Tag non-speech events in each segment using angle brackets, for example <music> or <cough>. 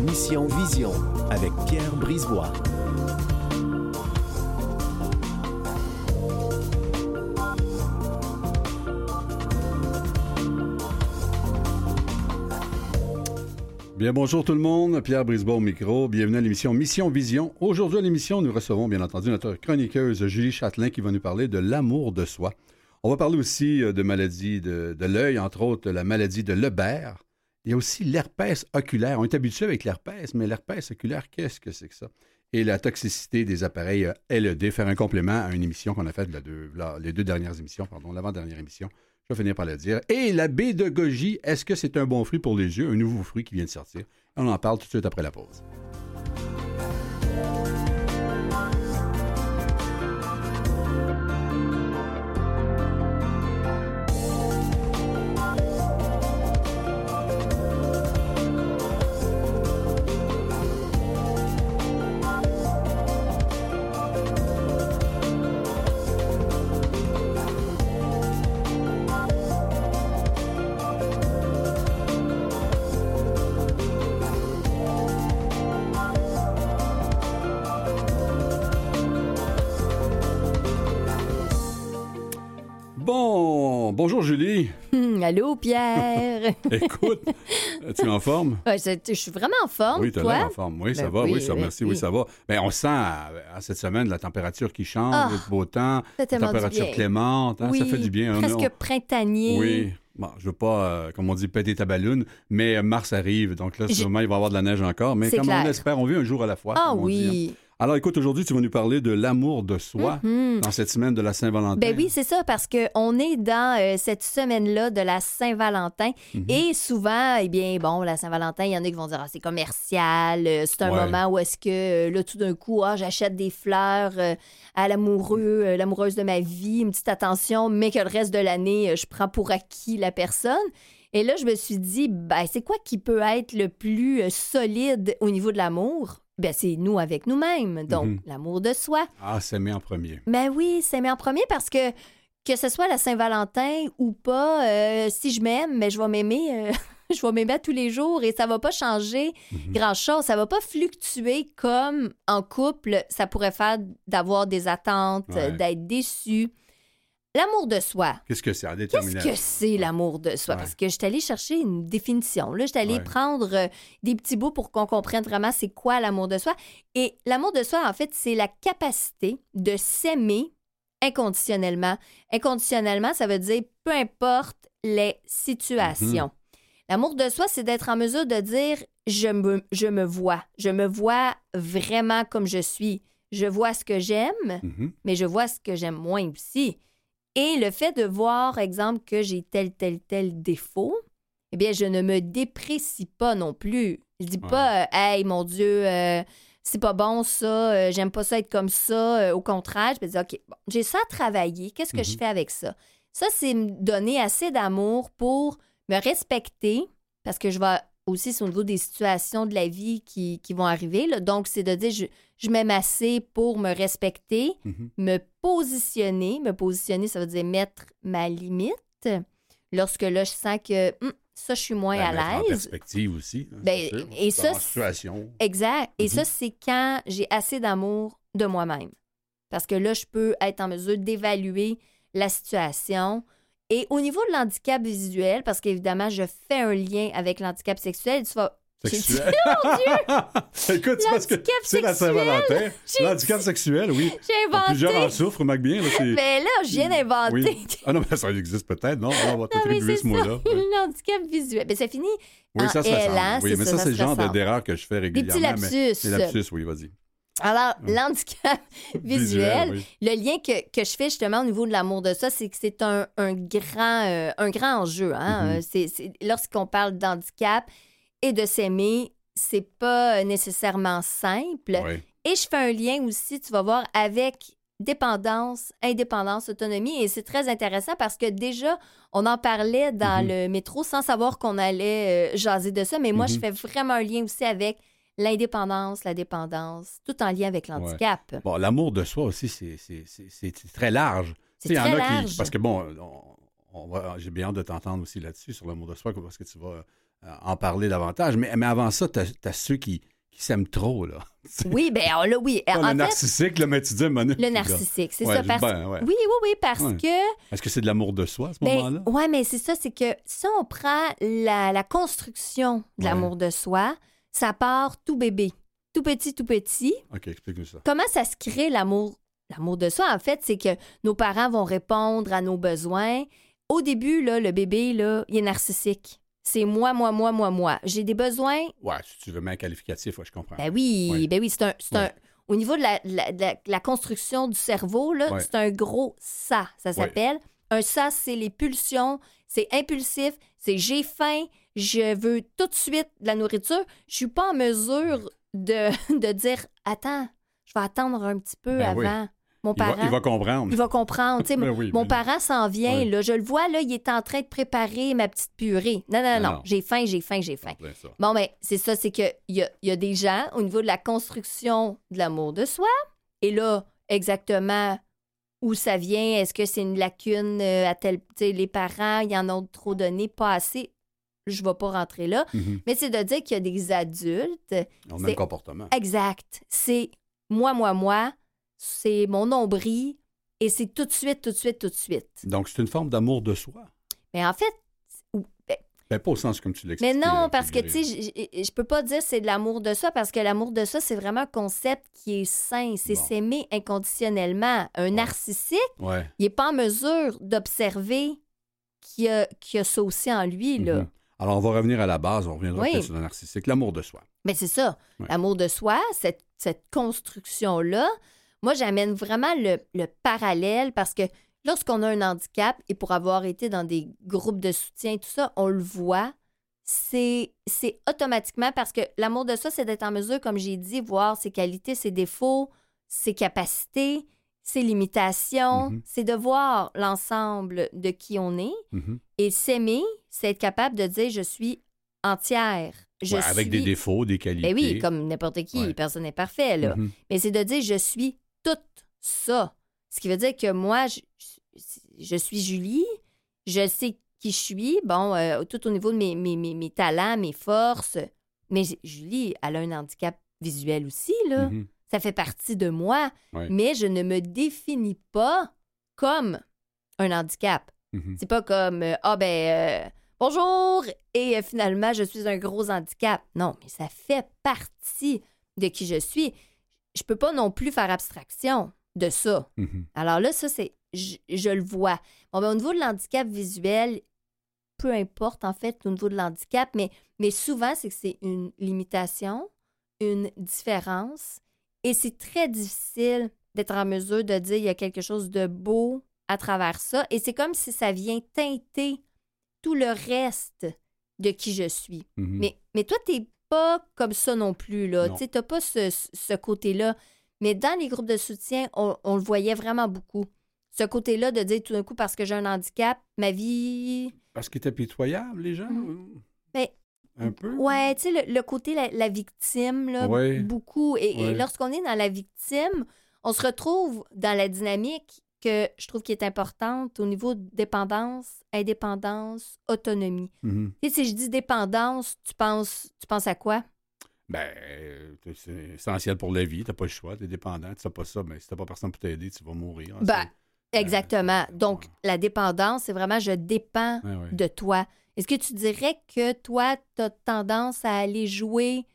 Mission Vision avec Pierre Brisebois. Bien, bonjour tout le monde. Pierre Brisebois au micro. Bienvenue à l'émission Mission Vision. Aujourd'hui à l'émission, nous recevons bien entendu notre chroniqueuse Julie Châtelain qui va nous parler de l'amour de soi. On va parler aussi euh, de maladies de, de l'œil, entre autres la maladie de Lebert. Il y a aussi l'herpès oculaire. On est habitué avec l'herpès, mais l'herpès oculaire, qu'est-ce que c'est que ça? Et la toxicité des appareils euh, LED, faire un complément à une émission qu'on a faite, les deux dernières émissions, pardon, l'avant-dernière émission. Je vais finir par le dire. Et la goji, est-ce que c'est un bon fruit pour les yeux? Un nouveau fruit qui vient de sortir? On en parle tout de suite après la pause. Pierre? <laughs> Écoute, es-tu en forme? Ouais, je suis vraiment en forme. Oui, tu l'air en forme. Oui, ça Ben va. Oui, oui, ça, oui, merci. Oui, oui. ça va. Ben, on sent à, à cette semaine la température qui change, Ah, le beau temps, la température clémente. hein, oui, ça fait du bien. On- Presque on- printanier. Oui. Bon, je veux pas, euh, comme on dit, péter ta balloune, mais euh, mars arrive, donc là, sûrement, il va y avoir de la neige encore. Mais comme on espère, on vit un jour à la fois. Ah comme on dit, hein. Alors, écoute, aujourd'hui, tu vas nous parler de l'amour de soi Mhm. dans cette semaine de la Saint-Valentin. Ben oui, c'est ça, parce qu'on est dans euh, cette semaine-là de la Saint-Valentin. Mhm. Et souvent, eh bien, bon, la Saint-Valentin, il y en a qui vont dire, ah, c'est commercial, euh, c'est un Ouais. moment où est-ce que, euh, là, tout d'un coup, ah, j'achète des fleurs à l'amoureux, l'amoureuse de ma vie, une petite attention, mais que le reste de l'année, je prends pour acquis la personne. Et là, je me suis dit, ben, c'est quoi qui peut être le plus euh, solide au niveau de l'amour? Ben, c'est nous avec nous-mêmes. Donc, Mhm. l'amour de soi. Ah, s'aimer en premier. Ben oui, c'est mis en premier parce que que ce soit la Saint-Valentin ou pas, euh, si je m'aime, mais je vais m'aimer, euh, <laughs> je vais m'aimer tous les jours et ça va pas changer Mhm. grand-chose. Ça va pas fluctuer comme en couple, ça pourrait faire d'avoir des attentes, Ouais. d'être déçu. L'amour de soi. Qu'est-ce que c'est en Qu'est-ce que c'est l'amour de soi? Ouais. Parce que je suis allée chercher une définition. Là, je suis allée Ouais. prendre euh, des petits bouts pour qu'on comprenne vraiment c'est quoi l'amour de soi. Et l'amour de soi, en fait, c'est la capacité de s'aimer inconditionnellement. Inconditionnellement, ça veut dire peu importe les situations. Mhm. L'amour de soi, c'est d'être en mesure de dire je me, je me vois. Je me vois vraiment comme je suis. Je vois ce que j'aime, Mhm. mais je vois ce que j'aime moins aussi. Et le fait de voir, exemple, que j'ai tel, tel, tel défaut, eh bien, je ne me déprécie pas non plus. Je dis pas, euh, hey, mon Dieu, euh, c'est pas bon ça, euh, j'aime pas ça être comme ça. Au contraire, je me dis, OK, bon, j'ai ça à travailler, qu'est-ce que je Mhm. fais avec ça? Ça, c'est me donner assez d'amour pour me respecter, parce que je vais aussi, c'est au niveau des situations de la vie qui, qui vont arriver. là. Donc, c'est de dire, je, je m'aime assez pour me respecter, Mhm. me positionner. Me positionner, ça veut dire mettre ma limite. Lorsque là, je sens que hum, ça, je suis moins Ben, à l'aise. perspective aussi. hein, Ben, c'est sûr. et ça, situation. Exact. Et Mhm. ça, c'est quand j'ai assez d'amour de moi-même. Parce que là, je peux être en mesure d'évaluer la situation. Et au niveau de l'handicap visuel, parce qu'évidemment, je fais un lien avec l'handicap sexuel, tu vas. J'ai dit- Sexuel. <laughs> <laughs> Écoute, c'est parce que c'est la sexuel. Saint-Valentin. <laughs> L'handicap sexuel, oui. J'ai inventé. Plusieurs en souffrent, Mac bien. Là, Mais là, je viens d'inventer. Oui. Ah non, mais ça existe peut-être, non? On va t'attribuer ce mot-là. l'handicap visuel. Mais ça finit Oui, en ça, ça L, hein, Oui, mais ça, c'est le genre d'erreur que je fais des petits régulièrement. mais- lapsus. Des lapsus, oui, vas-y. Alors, l'handicap <laughs> visuel, oui. le lien que, que je fais justement au niveau de l'amour de ça, c'est que c'est un, un grand, euh, un grand enjeu. Hein? Mhm. Euh, Lorsqu'on parle d'handicap et de s'aimer, c'est pas euh, nécessairement simple. Oui. Et je fais un lien aussi, tu vas voir, avec dépendance, indépendance, autonomie. Et c'est très intéressant parce que déjà, on en parlait dans Mhm. le métro sans savoir qu'on allait euh, jaser de ça. Mais moi, je Mhm. fais vraiment un lien aussi avec l'indépendance, la dépendance, tout en lien avec l'handicap. Bon, l'amour de soi aussi, c'est- très large. C'est y très en a qui- large. Parce que bon, on- on va- j'ai bien hâte de t'entendre aussi là-dessus, sur l'amour de soi, parce que tu vas euh, en parler davantage. Mais, mais avant ça, tu as, ceux qui, qui s'aiment trop, là. <laughs> Oui, bien là, oui. Pas En le fait, narcissique, là, mais tu dis, Manu, le narcissique, c'est Ouais, ça. Parce... ben, ouais. Oui, oui, oui, parce Ouais. que Est-ce que c'est de l'amour de soi à ce Ben, moment-là? ouais, mais c'est ça, c'est que si on prend la, la construction de l'amour de soi, ça part tout bébé, tout petit, tout petit. OK, explique-nous ça. Comment ça se crée l'amour? L'amour de soi, en fait, c'est que nos parents vont répondre à nos besoins. Au début, là, le bébé, là, il est narcissique. C'est moi, moi, moi, moi, moi. J'ai des besoins. Ouais, si tu veux mettre un qualificatif, ouais, je comprends. Ben oui, Ouais. ben oui, c'est un, un-. Au niveau de la, la- de la- la construction du cerveau, là, c'est un gros ça, ça s'appelle. Un ça, c'est les pulsions, c'est impulsif, c'est j'ai faim, je veux tout de suite de la nourriture. Je suis pas en mesure de, <laughs> de dire attends, je vais attendre un petit peu Ben oui. avant. Mon il, va, parent, il va comprendre. il va comprendre. <laughs> Ben mon- oui, mon ben- parent s'en vient, là, je le vois, là, il est en train de préparer ma petite purée. Non, non, non, j'ai faim, j'ai faim, j'ai faim. Ça. Bon, ben, c'est ça, c'est qu'il y a, y a des gens au niveau de la construction de l'amour de soi. Et là, exactement où ça vient, est-ce que c'est une lacune euh, à tel. Les parents, ils en ont trop donné, pas assez. Je vais pas rentrer là. Mhm. Mais c'est de dire qu'il y a des adultes. A le même comportement. Exact. C'est moi, moi, moi. C'est mon nombril. Et c'est tout de suite, tout de suite, tout de suite. Donc, c'est une forme d'amour de soi. Mais en fait, Ben, pas au sens comme tu l'expliques. Mais non, parce que, tu sais, je- peux pas dire c'est de l'amour de soi, parce que l'amour de soi, c'est vraiment un concept qui est sain. C'est Bon. s'aimer inconditionnellement. Un narcissique, Ouais. il est pas en mesure d'observer qu'il y, a, y a ça aussi en lui, là. Mhm. Alors, on va revenir à la base. On reviendra Oui. peut-être sur le narcissique. L'amour de soi. Mais c'est ça. Ouais. L'amour de soi, cette, cette construction-là, moi, j'amène vraiment le, le parallèle parce que lorsqu'on a un handicap et pour avoir été dans des groupes de soutien, tout ça, on le voit. C'est automatiquement parce que l'amour de soi, c'est d'être en mesure, comme j'ai dit, voir ses qualités, ses défauts, ses capacités, ses limitations. Mhm. C'est de voir l'ensemble de qui on est. Mhm. Et s'aimer, c'est être capable de dire je suis entière. Je Ouais, avec des défauts, des qualités. ben oui, comme n'importe qui, Ouais. personne n'est parfait, là. Mhm. Mais c'est de dire je suis tout ça. Ce qui veut dire que moi, je, je suis Julie, je sais qui je suis, bon, euh, tout au niveau de mes, mes, mes, mes talents, mes forces. Mais Julie, elle a un handicap visuel aussi, là. Mhm. Ça fait partie de moi. Ouais. Mais je ne me définis pas comme un handicap. Mhm. C'est pas comme euh, ah ben euh, bonjour et finalement je suis un gros handicap. Non, mais ça fait partie de qui je suis. Je peux pas non plus faire abstraction de ça. Mhm. Alors là, ça c'est je, je le vois. Bon, ben, au niveau de l'handicap visuel, peu importe en fait au niveau de l'handicap, mais, mais souvent c'est que c'est une limitation, une différence, et c'est très difficile d'être en mesure de dire il y a quelque chose de beau à travers ça, et c'est comme si ça vient teinter tout le reste de qui je suis. Mhm. Mais, mais toi, t'es pas comme ça non plus, là. Tu t'as pas ce, ce côté-là. Mais dans les groupes de soutien, on, on le voyait vraiment beaucoup. Ce côté-là de dire tout d'un coup, parce que j'ai un handicap, ma vie... Parce qu'ils étaient pitoyables, les gens? Mais- Un peu? Ouais, tu sais, le, le côté la, la victime, là, Ouais. beaucoup. Et, et Ouais. lorsqu'on est dans la victime, on se retrouve dans la dynamique que je trouve qui est importante au niveau de dépendance, indépendance, autonomie. Mhm. Tu sais, si je dis dépendance, tu penses, tu penses à quoi? Ben, euh, c'est essentiel pour la vie. T'as pas le choix. T'es dépendant. Tu sais pas ça, mais si t'as pas personne pour t'aider, tu vas mourir. hein, Ben, c'est- Exactement. Donc, ouais. la dépendance, c'est vraiment je dépends Ouais, ouais. de toi. Est-ce que tu dirais que toi, tu as tendance à aller jouer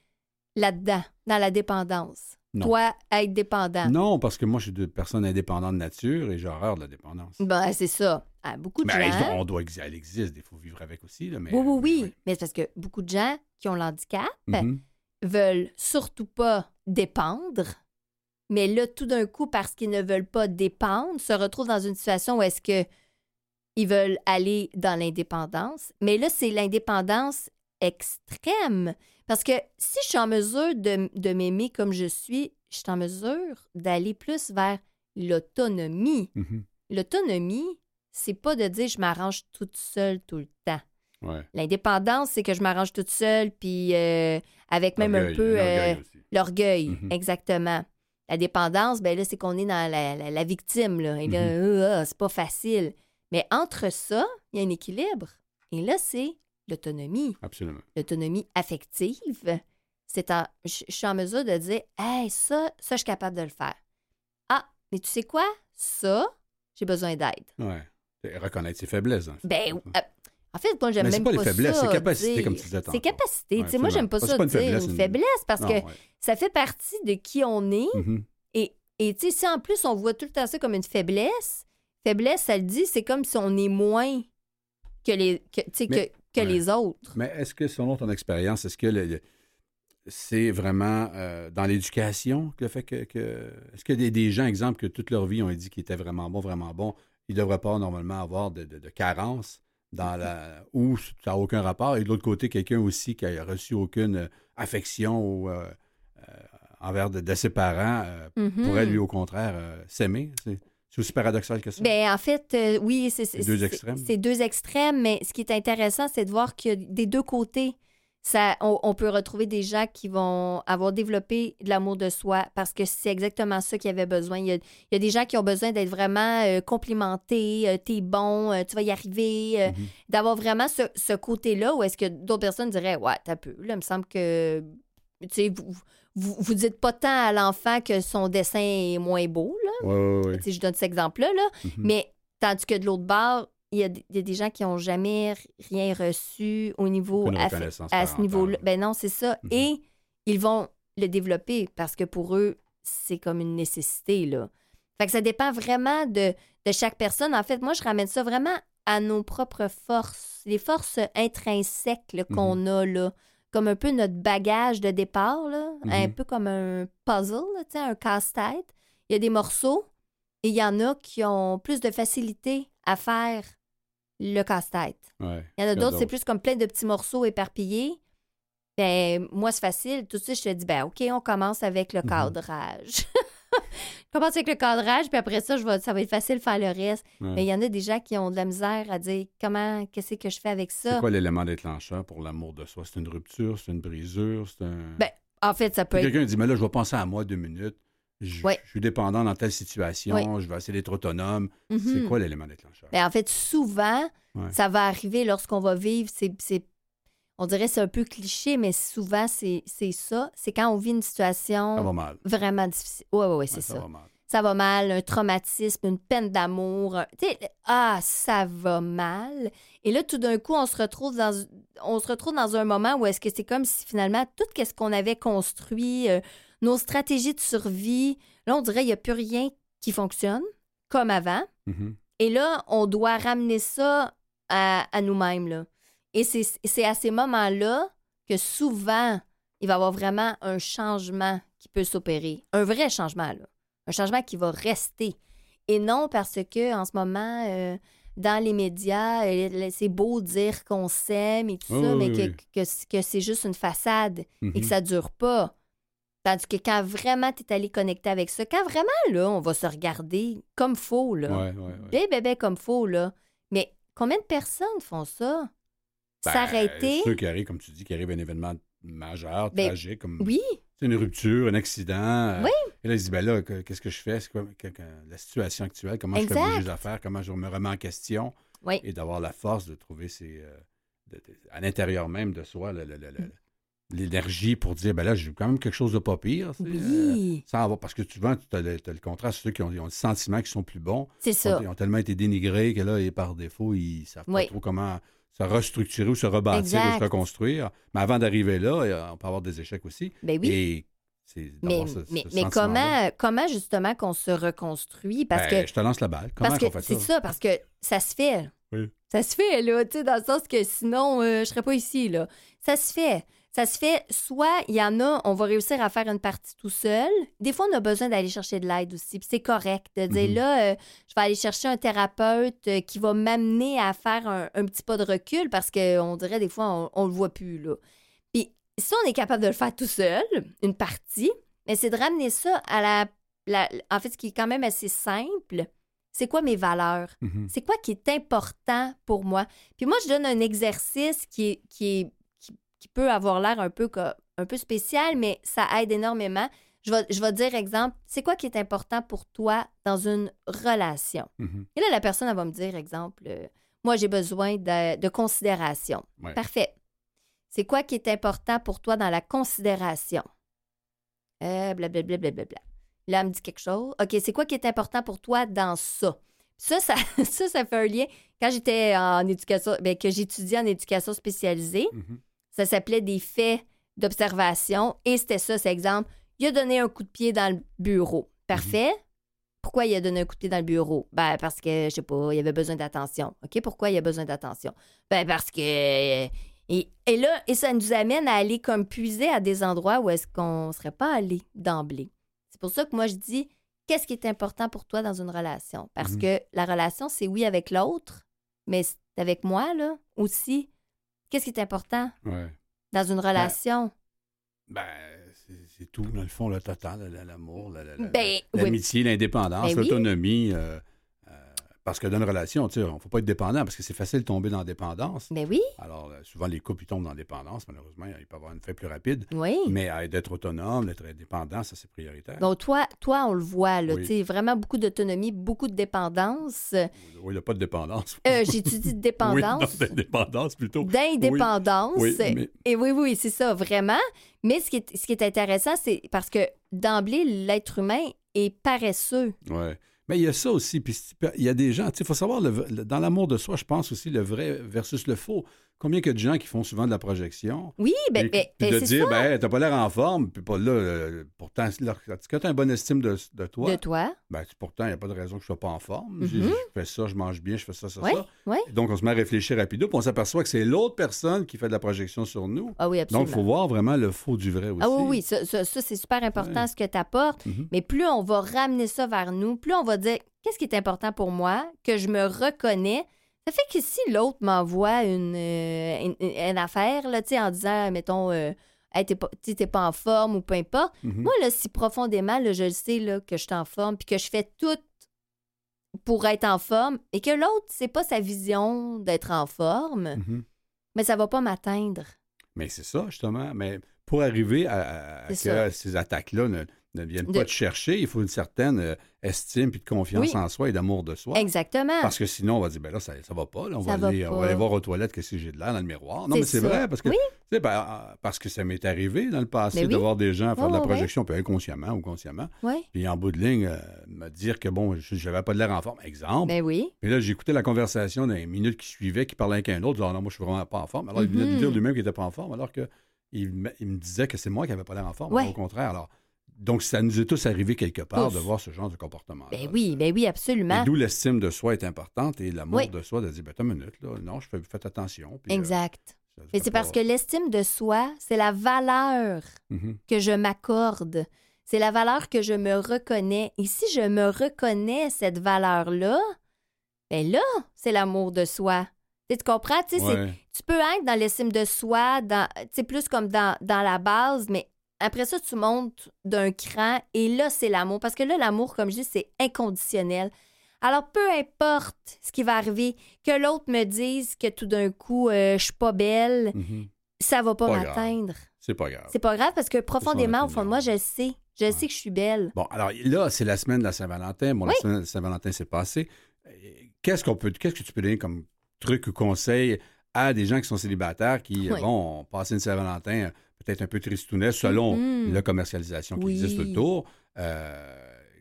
là-dedans, dans la dépendance? Non. Toi, à être dépendant? Non, parce que moi, je suis une personne indépendante de nature et j'ai horreur de la dépendance. Ben, c'est ça. À beaucoup de Mais gens. elle- on doit, elle existe, il faut vivre avec aussi. Là, mais, Oui, oui, oui. mais c'est parce que beaucoup de gens qui ont l'handicap Mhm. Veulent surtout pas dépendre. Mais là, tout d'un coup, parce qu'ils ne veulent pas dépendre, se retrouvent dans une situation où est-ce que ils veulent aller dans l'indépendance. Mais là, c'est l'indépendance extrême. Parce que si je suis en mesure de, de m'aimer comme je suis, je suis en mesure d'aller plus vers l'autonomie. Mhm. L'autonomie, c'est pas de dire je m'arrange toute seule tout le temps. Ouais. L'indépendance, c'est que je m'arrange toute seule, puis euh, avec même un peu l'orgueil euh, l'orgueil, Mhm. exactement. La dépendance, ben là, c'est qu'on est dans la, la- la victime, là. Et là, Mhm. euh, ah, c'est pas facile. Mais entre ça, il y a un équilibre. Et là, c'est l'autonomie, Absolument. l'autonomie affective, c'est en, je suis en mesure de dire, hey, ça, ça, je suis capable de le faire. Ah, mais tu sais quoi? Ça, j'ai besoin d'aide. Ouais. Reconnaître ses faiblesses. Ben, euh, en fait, moi, j'aime même pas pas, les faiblesses, ça, c'est capacité, comme tu disais C'est capacité. Ouais, moi, j'aime pas ça C'est pas une dire faiblesse, une faiblesse parce Non, que ouais. ça fait partie de qui on est. Mhm. Et, et tu sais, si en plus, on voit tout le temps ça comme une faiblesse, faiblesse, ça le dit, c'est comme si on est moins que les, que, tu sais, Mais- que, que ouais. les autres. Mais est-ce que, selon ton expérience, est-ce que le- le- c'est vraiment euh, dans l'éducation que le fait que. que- est-ce des, des gens, exemple, que toute leur vie ont dit qu'ils étaient vraiment bons, vraiment bons, ils ne devraient pas normalement avoir de, de, de carence dans la, ou ça n'a aucun rapport, et de l'autre côté, quelqu'un aussi qui a reçu aucune euh, affection ou, euh, euh, envers de, de ses parents euh, Mhm. pourrait, lui, au contraire, s'aimer? C'est, aussi paradoxal que ça? Ben, en fait, oui, c'est deux extrêmes. C'est deux extrêmes, mais ce qui est intéressant, c'est de voir que des deux côtés, ça, on, on peut retrouver des gens qui vont avoir développé de l'amour de soi parce que c'est exactement ça qu'ils avaient besoin. Il y, a, il y a des gens qui ont besoin d'être vraiment euh, complimentés, euh, t'es bon, euh, tu vas y arriver, Mhm. d'avoir vraiment ce, ce côté-là où est-ce que d'autres personnes diraient Ouais, t'as peu, là, il me semble que. Tu sais, vous, vous, vous dites pas tant à l'enfant que son dessin est moins beau, là. Tu sais, je donne cet exemple-là, là. Mhm. Mais tandis que de l'autre bord, il y, a, il y a des gens qui n'ont jamais rien reçu au niveau à ce niveau-là. Ben non, c'est ça. Mhm. Et ils vont le développer parce que pour eux, c'est comme une nécessité, là. Fait que ça dépend vraiment de, de chaque personne. En fait, moi, je ramène ça vraiment à nos propres forces, les forces intrinsèques là, Mhm. qu'on a, là. Comme un peu notre bagage de départ, là. Un Mhm. peu comme un puzzle, là, un casse-tête. Il y a des morceaux et il y en a qui ont plus de facilité à faire le casse-tête. Ouais. Il y en a d'autres, c'est plus comme plein de petits morceaux éparpillés. Ben, moi, c'est facile. Tout de suite, je te dis, ben, OK, on commence avec le Mhm. cadrage. je <laughs> commence avec le cadrage, puis après ça, je vais, ça va être facile de faire le reste. Ouais. Mais il y en a des gens qui ont de la misère à dire comment, qu'est-ce que je fais avec C'est ça. quoi l'élément déclencheur pour l'amour de soi? C'est une rupture, c'est une brisure, c'est un... Ben, En fait, ça peut être. Quelqu'un dit, mais là, je vais penser à moi deux minutes. Je, Ouais. je suis dépendant dans telle situation, je vais essayer d'être autonome. C'est Mhm. quoi l'élément déclencheur? Ben, en fait, souvent, Ouais. ça va arriver lorsqu'on va vivre. C'est, c'est- on dirait que c'est un peu cliché, mais souvent, c'est, c'est ça. C'est quand on vit une situation Ça va mal. vraiment difficile. Oui, oui, oui, c'est Ouais, ça. va mal. Ça va mal, un traumatisme, une peine d'amour. un- ah, ça va mal. Et là, tout d'un coup, on se retrouve dans, on se retrouve dans un moment où est-ce que c'est comme si finalement, tout ce qu'on avait construit, euh, nos stratégies de survie, là, on dirait qu'il n'y a plus rien qui fonctionne comme avant. Mhm. Et là, on doit ramener ça à, à nous-mêmes. Et c'est à ces moments-là que souvent, il va y avoir vraiment un changement qui peut s'opérer. Un vrai changement, là. Un changement qui va rester. Et non parce que en ce moment, euh, dans les médias, euh, c'est beau dire qu'on s'aime et tout ça, oui, mais oui, que, que, c'est juste une façade et que Mhm. ça dure pas. Tandis que quand vraiment tu es allé connecter avec ça, quand vraiment, là, on va se regarder comme faux, là. Ouais, ouais, ouais. Bien bébé comme faux, là. Mais combien de personnes font ça? Ben, S'arrêter? Ceux qui arrivent, comme tu dis, qui arrive un événement majeur, Ben, tragique, comme Oui, c'est une rupture, un accident. euh, Oui. Et là, ils se disent, ben là, que- qu'est-ce que je fais? C'est quoi que- que- la situation actuelle? Comment je fais bouger les affaires? Comment je me remets en question? oui. Et d'avoir la force de trouver ses, euh, de- de- à l'intérieur même de soi le- le- le- le- l'énergie pour dire, ben là, j'ai quand même quelque chose de pas pire. euh, Oui, sans avoir, parce que souvent, tu as le, t'as le contraste, ceux qui ont, ont le sentiment qui sont plus bons, c'est ça. ils ont tellement été dénigrés que là, et par défaut, ils ne savent Oui. pas trop comment se restructurer ou se rebâtir ou se reconstruire. Mais avant d'arriver là, euh, on peut avoir des échecs aussi. Ben oui. Et Mais, ce, mais, ce mais sentiment-là. comment, comment justement qu'on se reconstruit? Parce Ben, que Je te lance la balle. Comment Parce que qu'on fait c'est ça? ça, parce que ça se fait. Oui. Ça se fait, là, tu sais, dans le sens que sinon, euh, je serais pas ici, là. Ça se fait. Ça se fait, soit il y en a, on va réussir à faire une partie tout seul. Des fois, on a besoin d'aller chercher de l'aide aussi. Puis c'est correct de dire, Mhm. là, euh, je vais aller chercher un thérapeute euh, qui va m'amener à faire un, un petit pas de recul parce qu'on dirait des fois, on, on le voit plus, là. Puis si on est capable de le faire tout seul, une partie, mais c'est de ramener ça à la, la- En fait, ce qui est quand même assez simple, c'est quoi mes valeurs? Mhm. C'est quoi qui est important pour moi? Puis moi, je donne un exercice qui, est, qui, est, qui, peut avoir l'air un peu, un peu spécial, mais ça aide énormément. Je vais, je vais dire, exemple, c'est quoi qui est important pour toi dans une relation? Mhm. Et là, la personne, elle va me dire, exemple, euh, moi, j'ai besoin de, de considération. Ouais. Parfait. C'est quoi qui est important pour toi dans la considération? Euh, blablabla. Là, elle me dit quelque chose. OK, c'est quoi qui est important pour toi dans ça? Ça, ça, <laughs> ça, ça fait un lien. Quand j'étais en éducation, bien, que j'étudiais en éducation spécialisée, Mhm. Ça s'appelait des faits d'observation. Et c'était ça, c'est exemple. Il a donné un coup de pied dans le bureau. Parfait. Pourquoi il a donné un coup de pied dans le bureau? Ben, parce que, je sais pas, il avait besoin d'attention. OK? Pourquoi il a besoin d'attention? Ben, parce que. Et, et là, et ça nous amène à aller comme puiser à des endroits où est-ce qu'on serait pas allé d'emblée. C'est pour ça que moi, je dis, qu'est-ce qui est important pour toi dans une relation? Parce Mhm. que la relation, c'est oui avec l'autre, mais c'est avec moi, là, aussi. Qu'est-ce qui est important? Ouais. dans une relation? Ben, c'est- c'est tout, dans le fond, le total, la- la- l'amour, la- la- la- Ben, l'amitié, l'indépendance, Ben l'autonomie. euh, parce que dans une relation, tu sais, on ne faut pas être dépendant parce que c'est facile de tomber dans la dépendance. Ben oui, Alors, euh, souvent, les couples ils tombent dans la dépendance. Malheureusement, il peut y avoir une fin plus rapide. oui. Mais euh, d'être autonome, d'être indépendant, ça, c'est prioritaire. Donc, toi, toi, on le voit, là, Oui. tu sais, vraiment beaucoup d'autonomie, beaucoup de dépendance. Oui, il n'y a pas de dépendance. Euh, J'étudie <laughs> de Oui, dépendance, d'indépendance plutôt. d'indépendance. Oui, mais- Et oui, oui, c'est ça, vraiment. Mais ce qui est, ce qui est intéressant, c'est parce que d'emblée, l'être humain est paresseux. Ouais. Mais il y a ça aussi. Puis il y a des gens, il faut savoir, dans l'amour de soi, je pense aussi le vrai versus le faux. Combien que de gens qui font souvent de la projection? Oui, ben, Et- ben, puis ben, de dire, ça ben, t'as pas l'air en forme, puis pas là, euh, pourtant, quand t'as une bonne estime de, de toi, de toi. ben, pourtant, il n'y a pas de raison que je sois pas en forme. Mhm. J'ai- Je fais ça, je mange bien, je fais ça, ça, ça. Et donc, on se met à réfléchir rapido, puis on s'aperçoit que c'est l'autre personne qui fait de la projection sur nous. Ah oui, Donc, absolument. il faut voir vraiment le faux du vrai aussi. Ah oui, oui, ça, ça- ça, c'est super important Ouais. ce que tu apportes. Mhm. Mais plus on va ramener ça vers nous, plus on va dire qu'est-ce qui est important pour moi, que je me reconnais. Ça fait que si l'autre m'envoie une, euh, une, une affaire, là, en disant, mettons, euh, Hey, t'es pas, en forme ou peu importe. Mhm. Moi, là, si profondément, là, je le sais là, que je suis en forme, puis que je fais tout pour être en forme, et que l'autre, c'est pas sa vision d'être en forme, Mhm. mais ça va pas m'atteindre. Mais c'est ça, justement. Mais pour arriver à, à- que ça. ces attaques-là ne, ne viennent De- pas te chercher, il faut une certaine euh, estime puis de confiance Oui. en soi et d'amour de soi. Exactement. Parce que sinon, on va dire, ben là, ça, ça va pas. là. on, Ça va va aller, on va pas. aller voir aux toilettes qu'est-ce que j'ai de l'air dans le miroir. Non, mais c'est vrai, parce que, Oui. ben, euh, parce que ça m'est arrivé dans le passé Mais oui. de voir des gens faire Ouais, de la ouais, ouais. projection, puis inconsciemment ou consciemment, Oui. puis en bout de ligne, euh, me dire que, bon, je n'avais pas de l'air en forme. Exemple. Ben oui. Puis là, j'écoutais la conversation dans les minutes qui suivaient, qui parlait avec un autre, disant, non, moi, je suis vraiment pas en forme. Alors, il venait de Mhm. dire lui-même qu'il n'était pas en forme, alors que il, me- il me disait que c'est moi qui n'avais pas l'air en forme. Ouais. Au contraire. Alors, donc, ça nous est tous arrivé quelque part de voir ce genre de comportement. Ben oui, ben oui, absolument. D'où l'estime de soi est importante et l'amour Oui. de soi de dire, ben, une minute, là, non, je fais, faites attention. puis, euh, Exact. Mais fait c'est parce que l'estime de soi, c'est la valeur Mhm. que je m'accorde. C'est la valeur que je me reconnais. Et si je me reconnais cette valeur-là, ben là, c'est l'amour de soi. Tu comprends? Tu Ouais. peux être dans l'estime de soi, dans, plus comme dans, dans la base, mais après ça, tu montes d'un cran et là, c'est l'amour. Parce que là, l'amour, comme je dis, c'est inconditionnel. Alors, peu importe ce qui va arriver, que l'autre me dise que tout d'un coup, euh, je suis pas belle, Mhm. ça va pas m'atteindre. C'est pas grave. C'est pas grave parce que profondément, au fond de moi, je sais. Je sais que je suis belle. Bon, alors là, c'est la semaine de la Saint-Valentin. Bon, Oui. la semaine de la Saint-Valentin s'est passée. Qu'est-ce qu'on peut, qu'est-ce que tu peux donner comme truc ou conseil à des gens qui sont célibataires qui, Oui. bon, ont passé une Saint-Valentin euh, peut-être un peu tristounet selon Mhm. la commercialisation qui Oui. existe autour. Euh,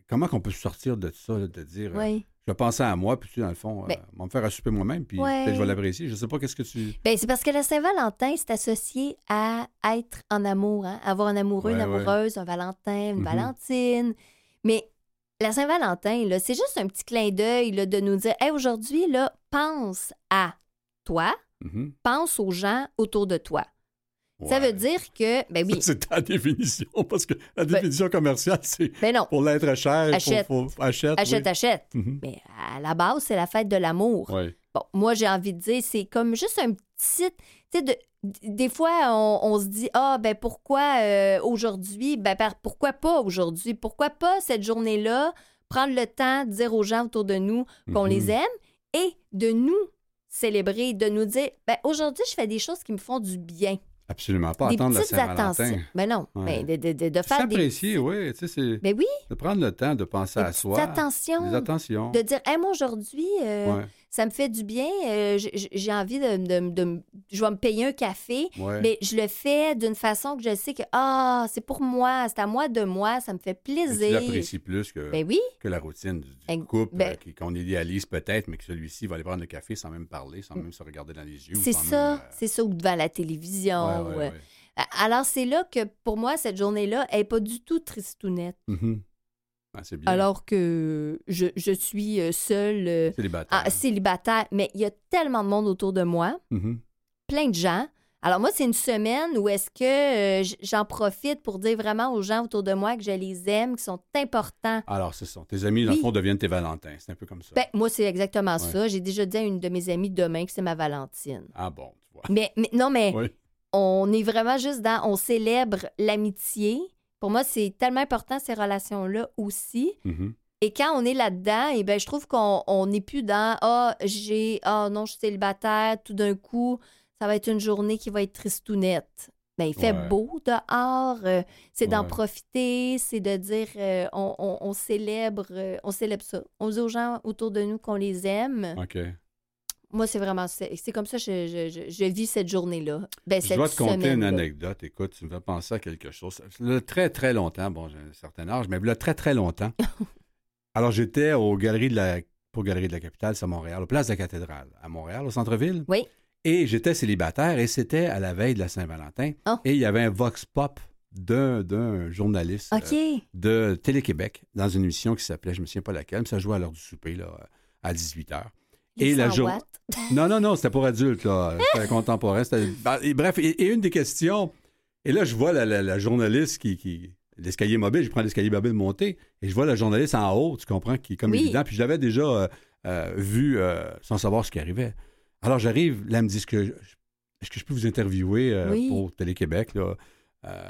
comment qu'on peut sortir de ça, là, de dire, euh, Oui. je vais penser à moi, puis tu dans le fond, euh, Ben- me faire à souper moi-même, puis Ouais. peut-être je vais l'apprécier. Je sais pas qu'est-ce que tu... Ben, c'est parce que la Saint-Valentin, c'est associé à être en amour, hein? avoir un amoureux, une Ouais, ouais. amoureuse, un Valentin, une Mhm. Valentine. Mais la Saint-Valentin, c'est juste un petit clin d'œil de nous dire Hey, aujourd'hui, là, pense à toi, Mhm. pense aux gens autour de toi. Ça veut dire que, ben oui, <laughs> c'est ta définition, parce que la Ben- définition commerciale, c'est ben pour l'être cher, faut- Achète. faut, achète. achète, oui. achète. Mhm. Mais à la base, c'est la fête de l'amour. Ouais. Bon, moi, j'ai envie de dire, c'est comme juste un petit. Tu sais, de- d- des fois, on, on se dit, ah, ben pourquoi euh, aujourd'hui? Ben pourquoi pas aujourd'hui? Pourquoi pas cette journée-là? Prendre le temps de dire aux gens autour de nous qu'on Mhm. les aime? Et de nous célébrer, de nous dire, ben aujourd'hui, je fais des choses qui me font du bien. Absolument pas. des Attendre la petites Saint-Valentin. attentions. Ben non, Ouais. ben, de, de- de- de faire des. Oui. Tu sais, Ben oui, de prendre le temps de penser des à soi. attentions. Des attentions. De dire, hey, moi aujourd'hui, euh, Ouais. Ça me fait du bien. euh, J'ai envie de, de- de- Je vais me payer un café, Ouais. mais je le fais d'une façon que je sais que, ah, c'est pour moi, c'est à moi de moi, ça me fait plaisir. Tu l'apprécies plus que, Ben oui, que la routine du, couple, ben- euh, qu'on idéalise peut-être, mais que celui-ci va aller prendre le café sans même parler, sans même se regarder dans les yeux. c'est ça, euh, c'est ça, ou devant la télévision. ouais, ouais. Alors, c'est là que, pour moi, cette journée-là, elle n'est pas du tout tristounette. Mhm. Ah, bien. Alors que je, je suis euh, seule, euh, Célibataire. ah, célibataire, mais il y a tellement de monde autour de moi, Mhm. plein de gens. Alors moi, c'est une semaine où est-ce que euh, j'en profite pour dire vraiment aux gens autour de moi que je les aime, qui sont importants. Alors, c'est ça. Tes amis, dans le fond, deviennent tes Valentins. C'est un peu comme ça. Ben, moi, c'est exactement Ouais. ça. J'ai déjà dit à une de mes amies demain que c'est ma Valentine. Ah bon, tu vois. Mais, mais non, mais Oui. on est vraiment juste dans, on célèbre l'amitié. Pour moi, c'est tellement important ces relations-là aussi. Mhm. Et quand on est là-dedans, et ben je trouve qu'on on n'est plus dans ah j'ai ah non je suis célibataire tout d'un coup ça va être une journée qui va être tristounette. Ben, il fait Ouais. beau dehors, euh, c'est d'en profiter, c'est de dire euh, on, on- on célèbre euh, on célèbre ça. On dit aux gens autour de nous qu'on les aime. Moi c'est vraiment c'est comme ça que je, je- je- je vis cette journée-là. Ben, Je cette dois te conter une anecdote. Écoute, tu me fais penser à quelque chose. Là, très, très longtemps, bon, j'ai un certain âge, mais là, très, très longtemps. <laughs> Alors, j'étais aux galeries de la... Pour Galerie de la Capitale, c'est à Montréal, au Place de la Cathédrale, à Montréal, au centre-ville. Oui. Et j'étais célibataire et c'était à la veille de la Saint-Valentin. Oh. Et il y avait un vox pop d'un journaliste euh, de Télé-Québec dans une émission qui s'appelait, je me souviens pas laquelle, mais ça jouait à l'heure du souper, là, à 18h. Les et la 100 jour- watts. Non, non, non, c'était pour adultes, là. C'était contemporain. c'était- bref, et, et une des questions, et là, je vois la, la- la journaliste qui. qui l'escalier mobile, je prends l'escalier mobile monter, et je vois la journaliste en haut, tu comprends, qui est comme Oui. évident. Puis je l'avais déjà euh, euh, vu euh, sans savoir ce qui arrivait. Alors j'arrive, là, elle me dit est-ce que, je- est-ce que je peux vous interviewer Oui. pour Télé-Québec? Là?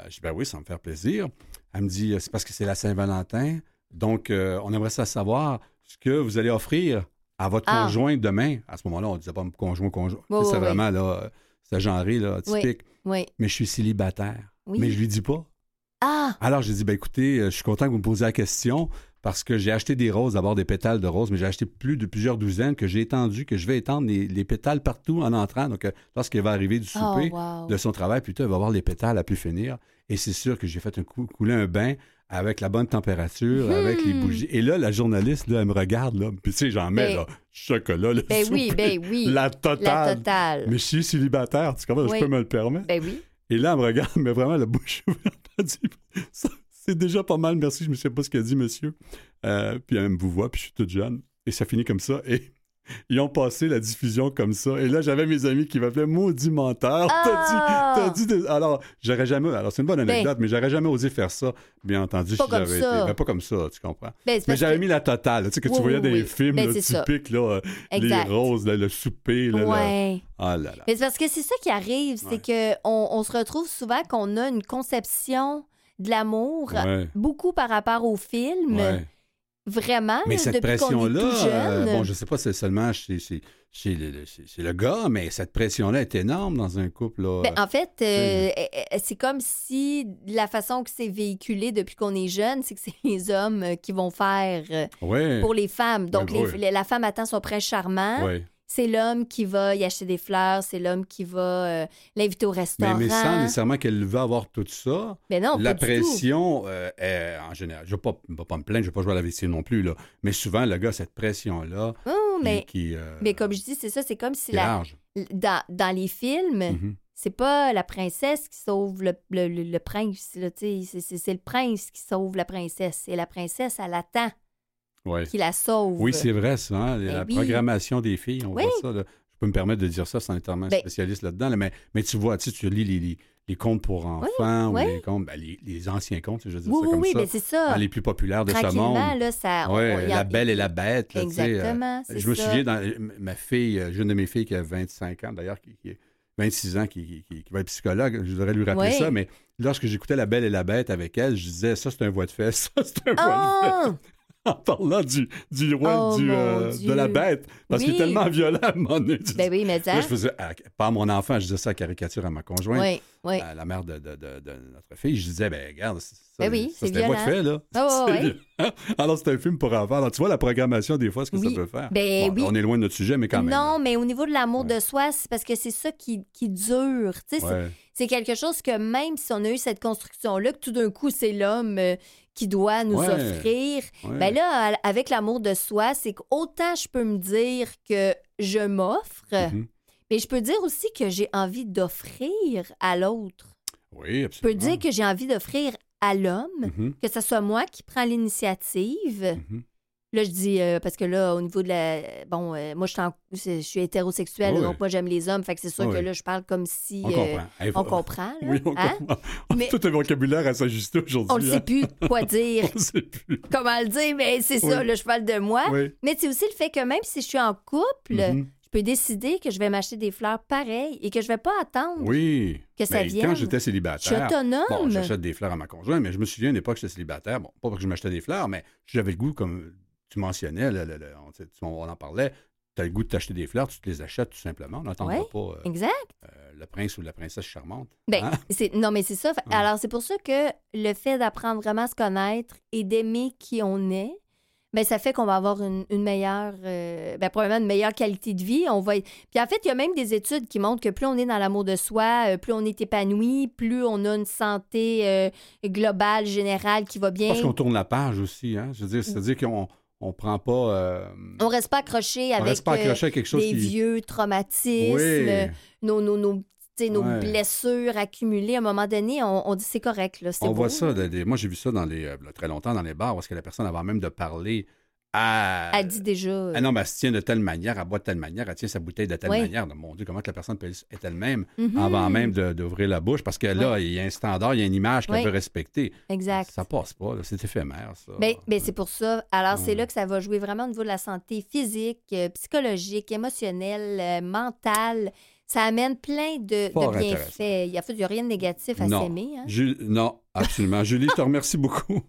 Je dis ben oui, ça me faire plaisir. Elle me dit c'est parce que c'est la Saint-Valentin, donc on aimerait ça savoir ce que vous allez offrir à votre Ah. conjoint demain. À ce moment-là, on disait pas conjoint, conjoint. C'est oui, oui. vraiment là, c'est genré, là, typique. Oui. Mais je suis célibataire. Mais je lui dis pas. Ah, Alors, j'ai dit, ben écoutez, euh, je suis content que vous me posiez la question parce que j'ai acheté des roses, d'abord des pétales de roses, mais j'ai acheté plus de plusieurs douzaines que j'ai étendu, que je vais étendre les, les pétales partout en entrant. Donc, euh, lorsqu'il va arriver du oh, souper, wow. de son travail, plutôt, il va avoir les pétales à plus finir. Et c'est sûr que j'ai fait un coup, couler un bain avec la bonne température, avec les Hmm. bougies. Et là, la journaliste, là, elle me regarde, là. Puis, tu sais, j'en mets, Ben- là, chocolat, le Ben oui, souper, ben oui. La totale. La totale. Mais je suis célibataire, tu comprends? Oui. Je peux me le permettre. Ben oui. Et là, elle me regarde, mais vraiment la bouche <laughs> ouverte. Elle dit, Ça, c'est déjà pas mal, merci. Je ne sais pas ce qu'elle dit, monsieur. Euh, puis elle me vous voit, puis je suis toute jeune. Et ça finit comme ça. Et <laughs> ils ont passé la diffusion comme ça. Et là, j'avais mes amis qui m'appelaient maudit menteur. T'as Ah! dit, t'as dit des- Alors, j'aurais jamais. Alors, c'est une bonne anecdote, mais j'aurais jamais osé faire ça, bien entendu, Ben. Pas si j'avais été. Ben, pas comme ça, tu comprends. Ben, Mais j'avais que- mis la totale, tu sais, que Oui, tu voyais oui, oui. films Ben, là, typiques, là, euh, les roses, là, le souper. Là. Ouais. Ah là là. Mais c'est parce que c'est ça qui arrive, c'est que on, on se retrouve souvent qu'on a une conception de l'amour Ouais. beaucoup par rapport au film. Vraiment, Mais cette pression-là, euh, bon, je sais pas si c'est seulement chez, chez- chez le, chez- le gars, mais cette pression-là est énorme dans un couple. Là. Ben, en fait, euh, c'est- euh, c'est comme si la façon que c'est véhiculé depuis qu'on est jeune, c'est que c'est les hommes qui vont faire pour les femmes. Donc, Ouais, les- la femme attend son prince charmant. C'est l'homme qui va y acheter des fleurs, c'est l'homme qui va euh, l'inviter au Mais, restaurant. mais sans nécessairement qu'elle veut avoir tout ça, Mais non, la pas du tout. pression euh, est en général. Je ne vais pas, vais pas me plaindre, je ne vais pas jouer à la vaisselle non plus, là. mais souvent, le gars, cette pression-là, Oh, qui- mais, qui, euh, mais comme je dis, c'est ça, c'est comme si la, large. dans, dans les films, Mhm. c'est pas la princesse qui sauve le, le- le- le prince. c'est le prince qui sauve la princesse. Et la princesse, elle attend Ouais. qu'il la sauve. Oui, c'est vrai, ça. la Ben oui. programmation des filles, on Oui. voit ça. là. Je peux me permettre de dire ça sans être un Ben- spécialiste là-dedans, là, mais, mais tu vois, tu, lis les, les, les contes pour enfants ou oui. les contes, ben, les, les anciens contes, je veux dire Oui, ça oui, comme oui, ça, mais c'est ça. les plus populaires de ce monde. là, ça... on- Ouais, on y la a- belle et la bête. euh, Exactement, je me souviens, dans, ma fille, euh, j'ai une de mes filles qui a 25 ans, d'ailleurs, qui, qui est 26 ans, qui, qui- qui- qui va être psychologue, je devrais lui rappeler Oui. ça, mais lorsque j'écoutais La Belle et la Bête avec elle, je disais, ça, c'est un voix de fesse, <laughs> ça, c'est un voix de fesse. <laughs> En parlant du, du roi Oh, du, mon euh, de la bête, parce qu'il est tellement violent à. Tu Ben oui, mais ça. Là, je faisais, à- pas à mon enfant, je disais ça à caricature à ma conjointe, Oui, oui. à la mère de, de- de- de notre fille. Je disais, ben regarde, ça, Ben oui, ça, c'était moi qui fais, là. Ouais. <laughs> Alors, c'est un film pour enfants. Alors, tu vois la programmation, des fois, ce que ça peut faire. Ben Bon, oui. On est loin de notre sujet, mais quand même. non, mais au niveau de l'amour Ouais. de soi, c'est parce que c'est ça qui, qui dure. Tu sais, Ouais. C'est quelque chose que même si on a eu cette construction-là, que tout d'un coup, c'est l'homme euh, qui doit nous Ouais. offrir, Ouais. ben là, avec l'amour de soi, c'est qu'autant je peux me dire que je m'offre, Mhm. mais je peux dire aussi que j'ai envie d'offrir à l'autre. Oui, Je peux absolument. dire que j'ai envie d'offrir à l'homme, Mhm, que ce soit moi qui prends l'initiative. mhm. Là, je dis, euh, parce que là, au niveau de la. Bon, euh, moi, je suis, en- je suis hétérosexuelle, Oui. donc moi, j'aime les hommes. Fait que c'est sûr Oui. que là, je parle comme si. On euh, comprend. Hey, on faut- comprend, là. Oui, on hein? comprend. <laughs> Mais- Tout un vocabulaire à s'ajuster aujourd'hui. On ne hein? sait plus quoi <laughs> dire, On ne sait plus. comment le dire, mais c'est ça, là, je parle de moi. Mais c'est aussi le fait que même si je suis en couple, Mhm. je peux décider que je vais m'acheter des fleurs pareilles et que je vais pas attendre Oui. que ça Mais vienne. Quand j'étais Je suis célibataire. autonome. Bon, j'achète des fleurs à ma conjointe, mais je me souviens à une époque, j'étais célibataire. Bon, pas parce que je m'achetais des fleurs, mais j'avais le goût, comme tu mentionnais, le- le- le- on, en parlait, tu as le goût de t'acheter des fleurs, tu te les achètes tout simplement. On n'attendra Ouais. pas euh, Exact. euh, le prince ou la princesse charmante. Ben, Hein? c'est- non, mais c'est ça. Fait-. Alors, c'est pour ça que le fait d'apprendre vraiment à se connaître et d'aimer qui on est, ben, ça fait qu'on va avoir une, une meilleure, euh, ben, probablement une meilleure qualité de vie. On va... Puis en fait, il y a même des études qui montrent que plus on est dans l'amour de soi, plus on est épanoui, plus on a une santé globale, générale qui va bien. Parce qu'on tourne la page aussi. Hein? Je veux dire, c'est-à-dire qu'on on prend pas. euh, On reste pas accroché on avec reste pas euh, accroché à quelque chose des qui. vieux traumatismes, Oui. euh, nos, nos, nos, nos Ouais. blessures accumulées. À un moment donné, on, on dit c'est correct. Là, On beau. voit ça. des- des- moi, j'ai vu ça dans les, euh, très longtemps dans les bars, parce que la personne, avant même de parler, à. Elle dit déjà. euh, Ah non, mais elle se tient de telle manière, elle boit de telle manière, elle tient sa bouteille de telle Oui. manière. Mon Dieu, comment que la personne peut être elle-même mhm, avant même d'ouvrir la bouche? Parce que là, il y a un standard, il y a une image qu'elle Oui. veut respecter. Exact. Ça passe pas, c'est éphémère, ça. Ben, ben, c'est pour ça. Alors, c'est là que ça va jouer vraiment au niveau de la santé physique, euh, psychologique, émotionnelle, euh, mentale. Ça amène plein de, bienfaits. Il n'y a, a rien de négatif à s'aimer. Hein? Non, absolument. Julie, je te remercie beaucoup.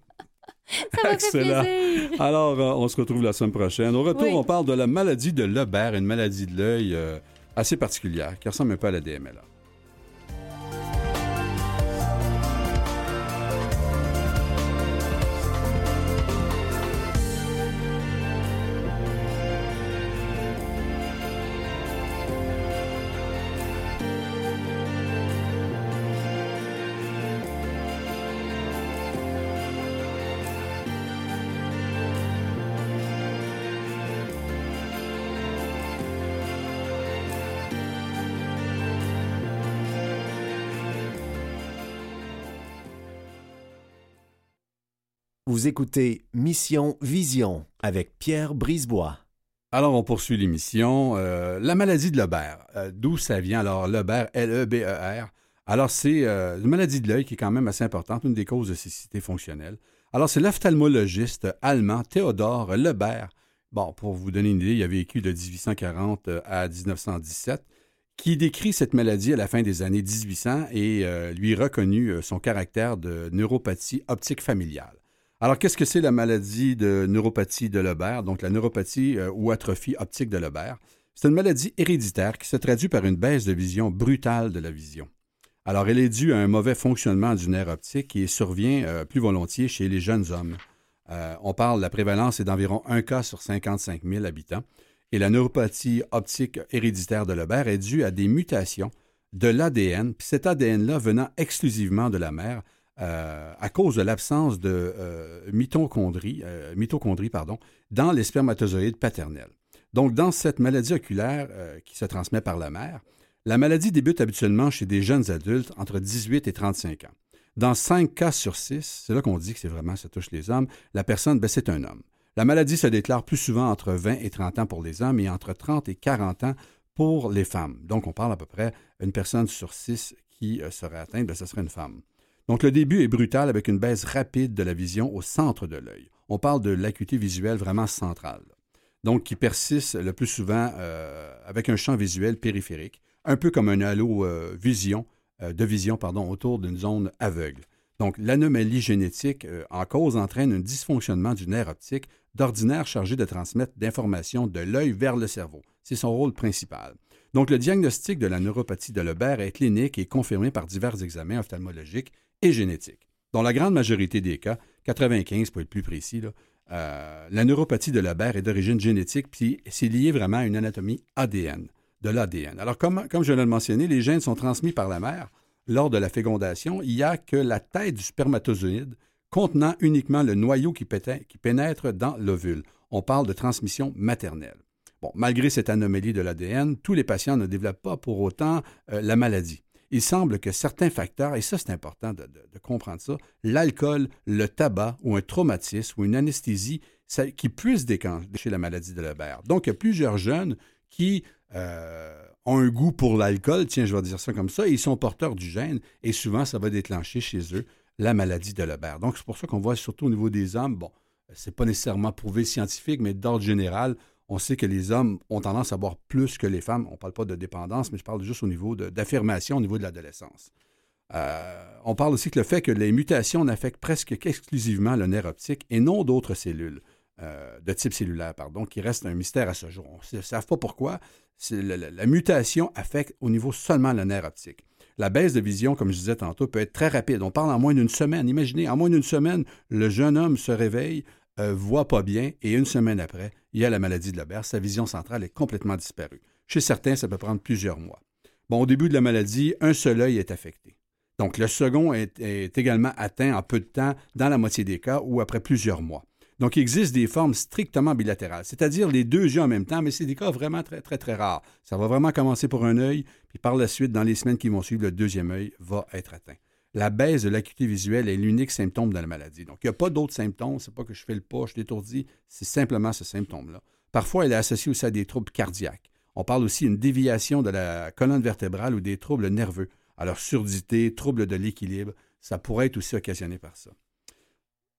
<laughs> Ça m'a fait Excellent. plaisir. Alors, euh, on se retrouve la semaine prochaine. Au retour, Oui. on parle de la maladie de Lebert, une maladie de l'œil euh, assez particulière qui ressemble un peu à la DMLA. Vous écoutez Mission Vision avec Pierre Brisebois. Alors, on poursuit l'émission. Euh, la maladie de Lebert, euh, d'où ça vient? Alors, Lebert, L-E-B-E-R. Alors, c'est euh, une maladie de l'œil qui est quand même assez importante, une des causes de cécité fonctionnelle. Alors, c'est l'ophtalmologiste allemand Théodore Lebert. Bon, pour vous donner une idée, il a vécu de 1840 à 1917, qui décrit cette maladie à la fin des années 1800 et lui reconnu euh, son caractère de neuropathie optique familiale. Alors, qu'est-ce que c'est la maladie de neuropathie de Lebert, donc la neuropathie euh, ou atrophie optique de Lebert? C'est une maladie héréditaire qui se traduit par une baisse de vision brutale de la vision. Alors, elle est due à un mauvais fonctionnement du nerf optique qui survient euh, plus volontiers chez les jeunes hommes. Euh, on parle, la prévalence est d'environ 1 cas sur 55 000 habitants. Et la neuropathie optique héréditaire de Lebert est due à des mutations de l'ADN, puis cet ADN-là venant exclusivement de la mère, euh, à cause de l'absence de euh, euh, pardon, dans les spermatozoïdes paternels. Donc, dans cette maladie oculaire euh, qui se transmet par la mère, la maladie débute habituellement chez des jeunes adultes entre 18 et 35 ans. Dans 5 cas sur 6, c'est là qu'on dit que c'est vraiment ça touche les hommes, la personne, ben, c'est un homme. La maladie se déclare plus souvent entre 20 et 30 ans pour les hommes et entre 30 et 40 ans pour les femmes. Donc, on parle à peu près une personne sur 6 qui serait atteinte, ben, ce serait une femme. Donc, le début est brutal avec une baisse rapide de la vision au centre de l'œil. On parle de l'acuité visuelle vraiment centrale. Donc, qui persiste le plus souvent euh, avec un champ visuel périphérique, un peu comme un halo euh, vision, euh, de vision pardon, autour d'une zone aveugle. Donc, l'anomalie génétique en cause entraîne un dysfonctionnement du nerf optique d'ordinaire chargé de transmettre d'informations de l'œil vers le cerveau. C'est son rôle principal. Donc, le diagnostic de la neuropathie de Lebert est clinique et confirmé par divers examens ophtalmologiques et génétiques. Dans la grande majorité des cas, 95 pour être plus précis, euh, la neuropathie de Lebert est d'origine génétique, puis c'est lié vraiment à une anatomie ADN, de l'ADN. Alors, comme, comme je l'ai mentionné, les gènes sont transmis par la mère. Lors de la fécondation, il n'y a que la tête du spermatozoïde contenant uniquement le noyau qui, pénètre dans l'ovule. On parle de transmission maternelle. Bon, malgré cette anomalie de l'ADN, tous les patients ne développent pas pour autant euh, la maladie. Il semble que certains facteurs, et ça c'est important de, comprendre ça, l'alcool, le tabac ou un traumatisme ou une anesthésie, qui puissent déclencher la maladie de Lebert. Donc il y a plusieurs jeunes qui euh, ont un goût pour l'alcool, tiens, je vais dire ça comme ça, ils sont porteurs du gène, et souvent ça va déclencher chez eux la maladie de Lebert. Donc, c'est pour ça qu'on voit surtout au niveau des hommes, bon, c'est pas nécessairement prouvé scientifique, mais d'ordre général, on sait que les hommes ont tendance à boire plus que les femmes. On ne parle pas de dépendance, mais je parle juste au niveau d'affirmation, au niveau de l'adolescence. Euh, on parle aussi que le fait que les mutations n'affectent presque qu'exclusivement le nerf optique et non d'autres cellules. Euh, de type cellulaire, pardon, qui reste un mystère à ce jour. On ne sait pas pourquoi. la, mutation affecte au niveau seulement le nerf optique. La baisse de vision, comme je disais tantôt, peut être très rapide. On parle en moins d'une semaine. Imaginez, en moins d'une semaine, le jeune homme se réveille, euh, voit pas bien, et une semaine après, il y a la maladie de Lebert. Sa vision centrale est complètement disparue. Chez certains, ça peut prendre plusieurs mois. Bon, au début de la maladie, un seul œil est affecté. Donc, le second est également atteint en peu de temps, dans la moitié des cas, ou après plusieurs mois. Donc, il existe des formes strictement bilatérales, c'est-à-dire les deux yeux en même temps, mais c'est des cas vraiment très, très, très rares. Ça va vraiment commencer pour un œil, puis par la suite, dans les semaines qui vont suivre, le deuxième œil va être atteint. La baisse de l'acuité visuelle est l'unique symptôme de la maladie. Donc, il n'y a pas d'autres symptômes. C'est pas que je fais le pas, je l'étourdis. C'est simplement ce symptôme-là. Parfois, elle est associée aussi à des troubles cardiaques. On parle aussi d'une déviation de la colonne vertébrale ou des troubles nerveux. Alors, surdité, troubles de l'équilibre, ça pourrait être aussi occasionné par ça.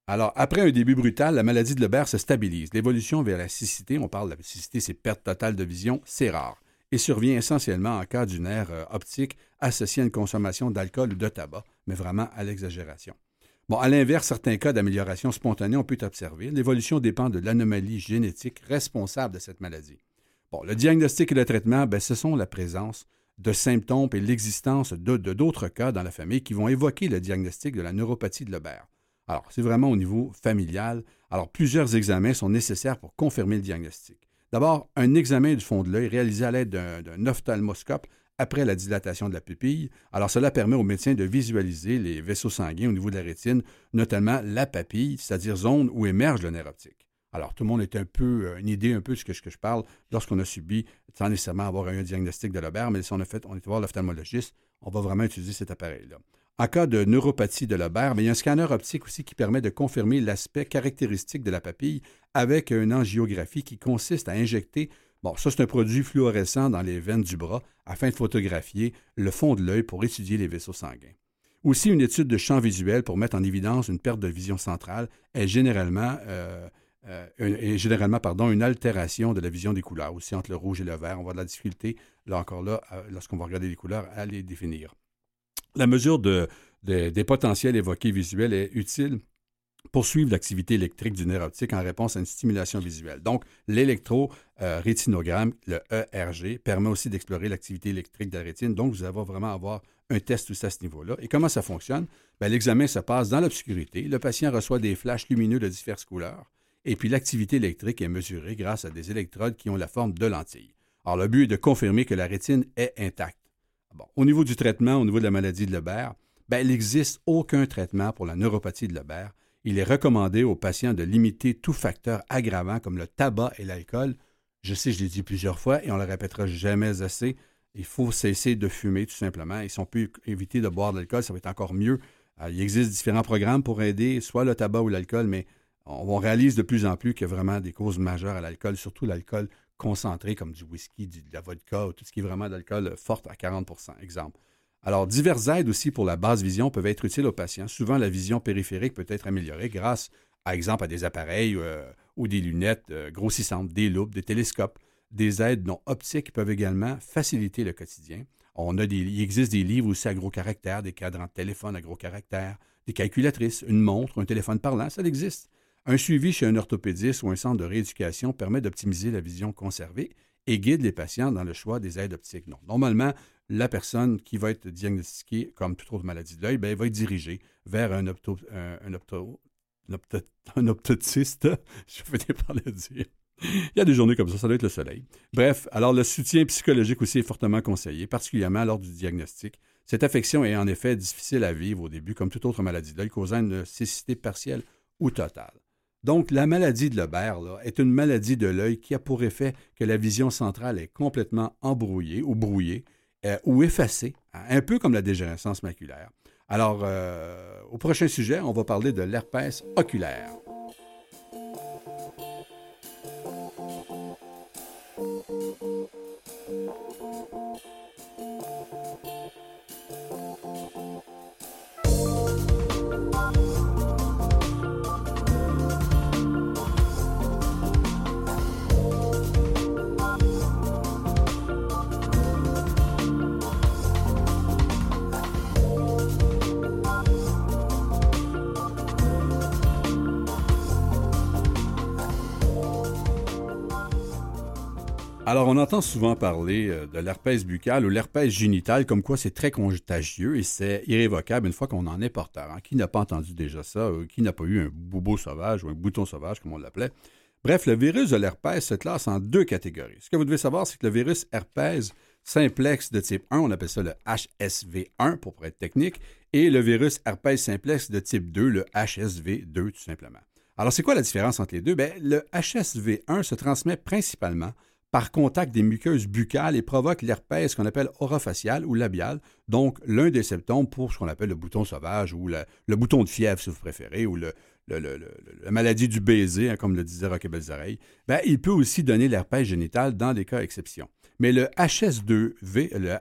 Alors, après un début brutal, la maladie de Lebert se stabilise. L'évolution vers la cécité, on parle de la cécité, c'est perte totale de vision, c'est rare et survient essentiellement en cas d'une nerf euh, optique associée à une consommation d'alcool ou de tabac, mais vraiment à l'exagération. Bon, à l'inverse, certains cas d'amélioration spontanée ont pu observer. L'évolution dépend de l'anomalie génétique responsable de cette maladie. Bon, le diagnostic et le traitement, ben, ce sont la présence de symptômes et l'existence de d'autres cas dans la famille qui vont évoquer le diagnostic de la neuropathie de Lebert. Alors, c'est vraiment au niveau familial. Alors, plusieurs examens sont nécessaires pour confirmer le diagnostic. D'abord, un examen du fond de l'œil réalisé à l'aide d'un ophtalmoscope après la dilatation de la pupille. Alors, cela permet aux médecins de visualiser les vaisseaux sanguins au niveau de la rétine, notamment la papille, c'est-à-dire zone où émerge le nerf optique. Alors, tout le monde est un peu, euh, une idée un peu de ce que, je parle lorsqu'on a subi, sans nécessairement avoir un diagnostic de l'Aubert, mais si on a fait, on est voir l'ophtalmologiste, on va vraiment utiliser cet appareil-là. En cas de neuropathie de Lebert, il y a un scanner optique aussi qui permet de confirmer l'aspect caractéristique de la papille avec une angiographie qui consiste à injecter, bon, ça c'est un produit fluorescent dans les veines du bras afin de photographier le fond de l'œil pour étudier les vaisseaux sanguins. Aussi, une étude de champ visuel pour mettre en évidence une perte de vision centrale est généralement, euh, euh, généralement pardon, une altération de la vision des couleurs, aussi entre le rouge et le vert. On va de la difficulté, là encore là, lorsqu'on va regarder les couleurs, à les définir. La mesure des potentiels évoqués visuels est utile? Pour suivre l'activité électrique du nerf optique en réponse à une stimulation visuelle. Donc, l'électro-rétinogramme, le ERG, permet aussi d'explorer l'activité électrique de la rétine. Donc, vous allez vraiment avoir un test aussi à ce niveau-là. Et comment ça fonctionne? Ben, l'examen se passe dans l'obscurité. Le patient reçoit des flashs lumineux de diverses couleurs. Et puis, l'activité électrique est mesurée grâce à des électrodes qui ont la forme de lentilles. Alors, le but est de confirmer que la rétine est intacte. Au niveau du traitement, au niveau de la maladie de Lebert, ben, il n'existe aucun traitement pour la neuropathie de Lebert. Il est recommandé aux patients de limiter tout facteur aggravant comme le tabac et l'alcool. Je sais, je l'ai dit plusieurs fois et on ne le répétera jamais assez. Il faut cesser de fumer tout simplement. Et si on peut éviter de boire de l'alcool, ça va être encore mieux. Euh, il existe différents programmes pour aider soit le tabac ou l'alcool, mais on, réalise de plus en plus qu'il y a vraiment des causes majeures à l'alcool, surtout l'alcool concentré comme du whisky, de la vodka ou tout ce qui est vraiment d'alcool fort à 40% exemple. Alors, diverses aides aussi pour la basse vision peuvent être utiles aux patients. Souvent, la vision périphérique peut être améliorée grâce, par exemple, à des appareils euh, ou des lunettes euh, grossissantes, des loupes, des télescopes. Des aides non optiques peuvent également faciliter le quotidien. On a des, il existe des livres aussi à gros caractères, des cadrans de téléphone à gros caractères, des calculatrices, une montre, un téléphone parlant, ça existe. Un suivi chez un orthopédiste ou un centre de rééducation permet d'optimiser la vision conservée et guide les patients dans le choix des aides optiques. Donc, normalement, la personne qui va être diagnostiquée comme toute autre maladie de l'œil, ben, va être dirigée vers un, opto, optotiste. <laughs> Je vais par le dire. Il y a des journées comme ça, ça doit être le soleil. Bref, alors le soutien psychologique aussi est fortement conseillé, particulièrement lors du diagnostic. Cette affection est en effet difficile à vivre au début, comme toute autre maladie de l'œil, causant une cécité partielle ou totale. Donc, la maladie de Lebert est une maladie de l'œil qui a pour effet que la vision centrale est complètement embrouillée ou brouillée euh, ou effacée, hein, un peu comme la dégénérescence maculaire. Alors, euh, au prochain sujet, on va parler de l'herpès oculaire. Alors, on entend souvent parler euh, de l'herpès buccal ou l'herpès génital, comme quoi c'est très contagieux et c'est irrévocable une fois qu'on en est porteur. Hein. Qui n'a pas entendu déjà ça? Qui n'a pas eu un bobo sauvage ou un bouton sauvage, comme on l'appelait? Bref, le virus de l'herpès se classe en deux catégories. Ce que vous devez savoir, c'est que le virus herpès simplex de type 1, on appelle ça le HSV1 pour être technique, et le virus herpès simplex de type 2, le HSV2 tout simplement. Alors, c'est quoi la différence entre les deux? Bien, le HSV1 se transmet principalement par contact des muqueuses buccales et provoque l'herpès qu'on appelle orofacial ou labial, donc l'un des symptômes pour ce qu'on appelle le bouton sauvage ou le bouton de fièvre, si vous préférez, ou la maladie du baiser, hein, comme le disait Roque Belzareil. Ben, il peut aussi donner l'herpès génital dans des cas exceptions. Mais le HS2V, le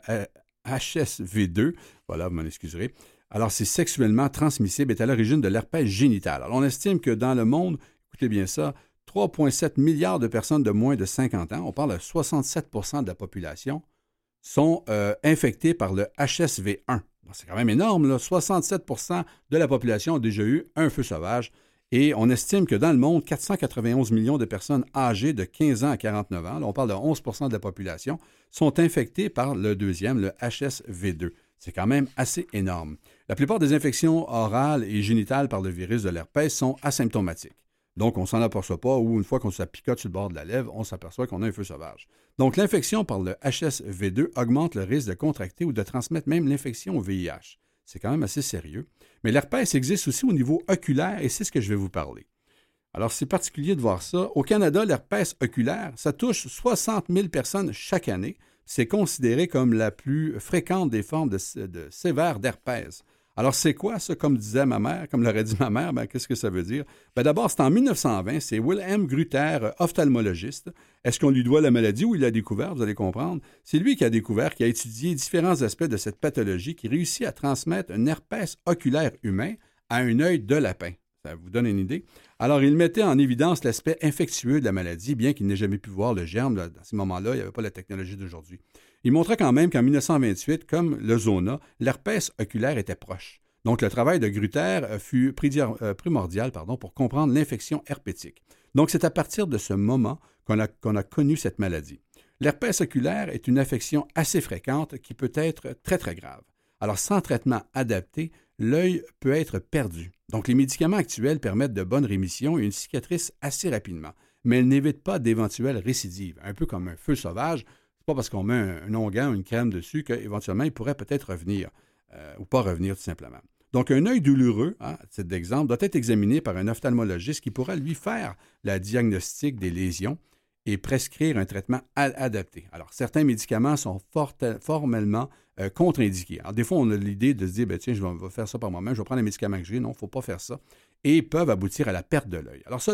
HSV2, voilà, vous m'en excuserez, alors c'est sexuellement transmissible, est à l'origine de l'herpès génital. Alors on estime que dans le monde, écoutez bien ça, 3,7 milliards de personnes de moins de 50 ans, on parle de 67% de la population, sont euh, infectées par le HSV1. C'est quand même énorme, là. 67% de la population a déjà eu un feu sauvage. Et on estime que dans le monde, 491 millions de personnes âgées de 15 ans à 49 ans, on parle de 11% de la population, sont infectées par le deuxième, le HSV2. C'est quand même assez énorme. La plupart des infections orales et génitales par le virus de l'herpès sont asymptomatiques. Donc, on ne s'en aperçoit pas ou une fois qu'on se picote sur le bord de la lèvre, on s'aperçoit qu'on a un feu sauvage. Donc, l'infection par le HSV2 augmente le risque de contracter ou de transmettre même l'infection au VIH. C'est quand même assez sérieux. Mais l'herpès existe aussi au niveau oculaire et c'est ce que je vais vous parler. Alors, c'est particulier de voir ça. Au Canada, l'herpès oculaire, ça touche 60 000 personnes chaque année. C'est considéré comme la plus fréquente des formes de, de sévère d'herpès. Alors, c'est quoi ça, comme disait ma mère, comme l'aurait dit ma mère, ben, qu'est-ce que ça veut dire? Ben, D'abord, c'est en 1920, c'est Wilhelm Gruter, ophtalmologiste. Est-ce qu'on lui doit la maladie ou il l'a découvert? Vous allez comprendre. C'est lui qui a découvert, qui a étudié différents aspects de cette pathologie, qui réussit à transmettre un herpès oculaire humain à un œil de lapin. Ça vous donne une idée? Alors, il mettait en évidence l'aspect infectieux de la maladie, bien qu'il n'ait jamais pu voir le germe. dans ces moments-là, il n'y avait pas la technologie d'aujourd'hui. Il montrait quand même qu'en 1928, comme le zona, l'herpès oculaire était proche. Donc, le travail de Gruter euh, fut euh, primordial pardon, pour comprendre l'infection herpétique. Donc, c'est à partir de ce moment qu'on a, connu cette maladie. L'herpès oculaire est une affection assez fréquente qui peut être très, très grave. Alors, sans traitement adapté, l'œil peut être perdu. Donc, les médicaments actuels permettent de bonnes rémissions et une cicatrice assez rapidement, mais elles n'évitent pas d'éventuelles récidives, un peu comme un feu sauvage pas parce qu'on met un, ou une crème dessus qu'éventuellement, il pourrait peut-être revenir euh, ou pas revenir tout simplement. Donc, un œil douloureux, hein, à titre d'exemple, doit être examiné par un ophtalmologiste qui pourra lui faire la diagnostic des lésions et prescrire un traitement adapté. Alors, certains médicaments sont formellement euh, contre-indiqués. Alors, des fois, on a l'idée de se dire, ben, tiens, je vais, faire ça par moi-même, je vais prendre les médicaments que j'ai. Non, il ne faut pas faire ça. Et peuvent aboutir à la perte de l'œil. Alors, ça,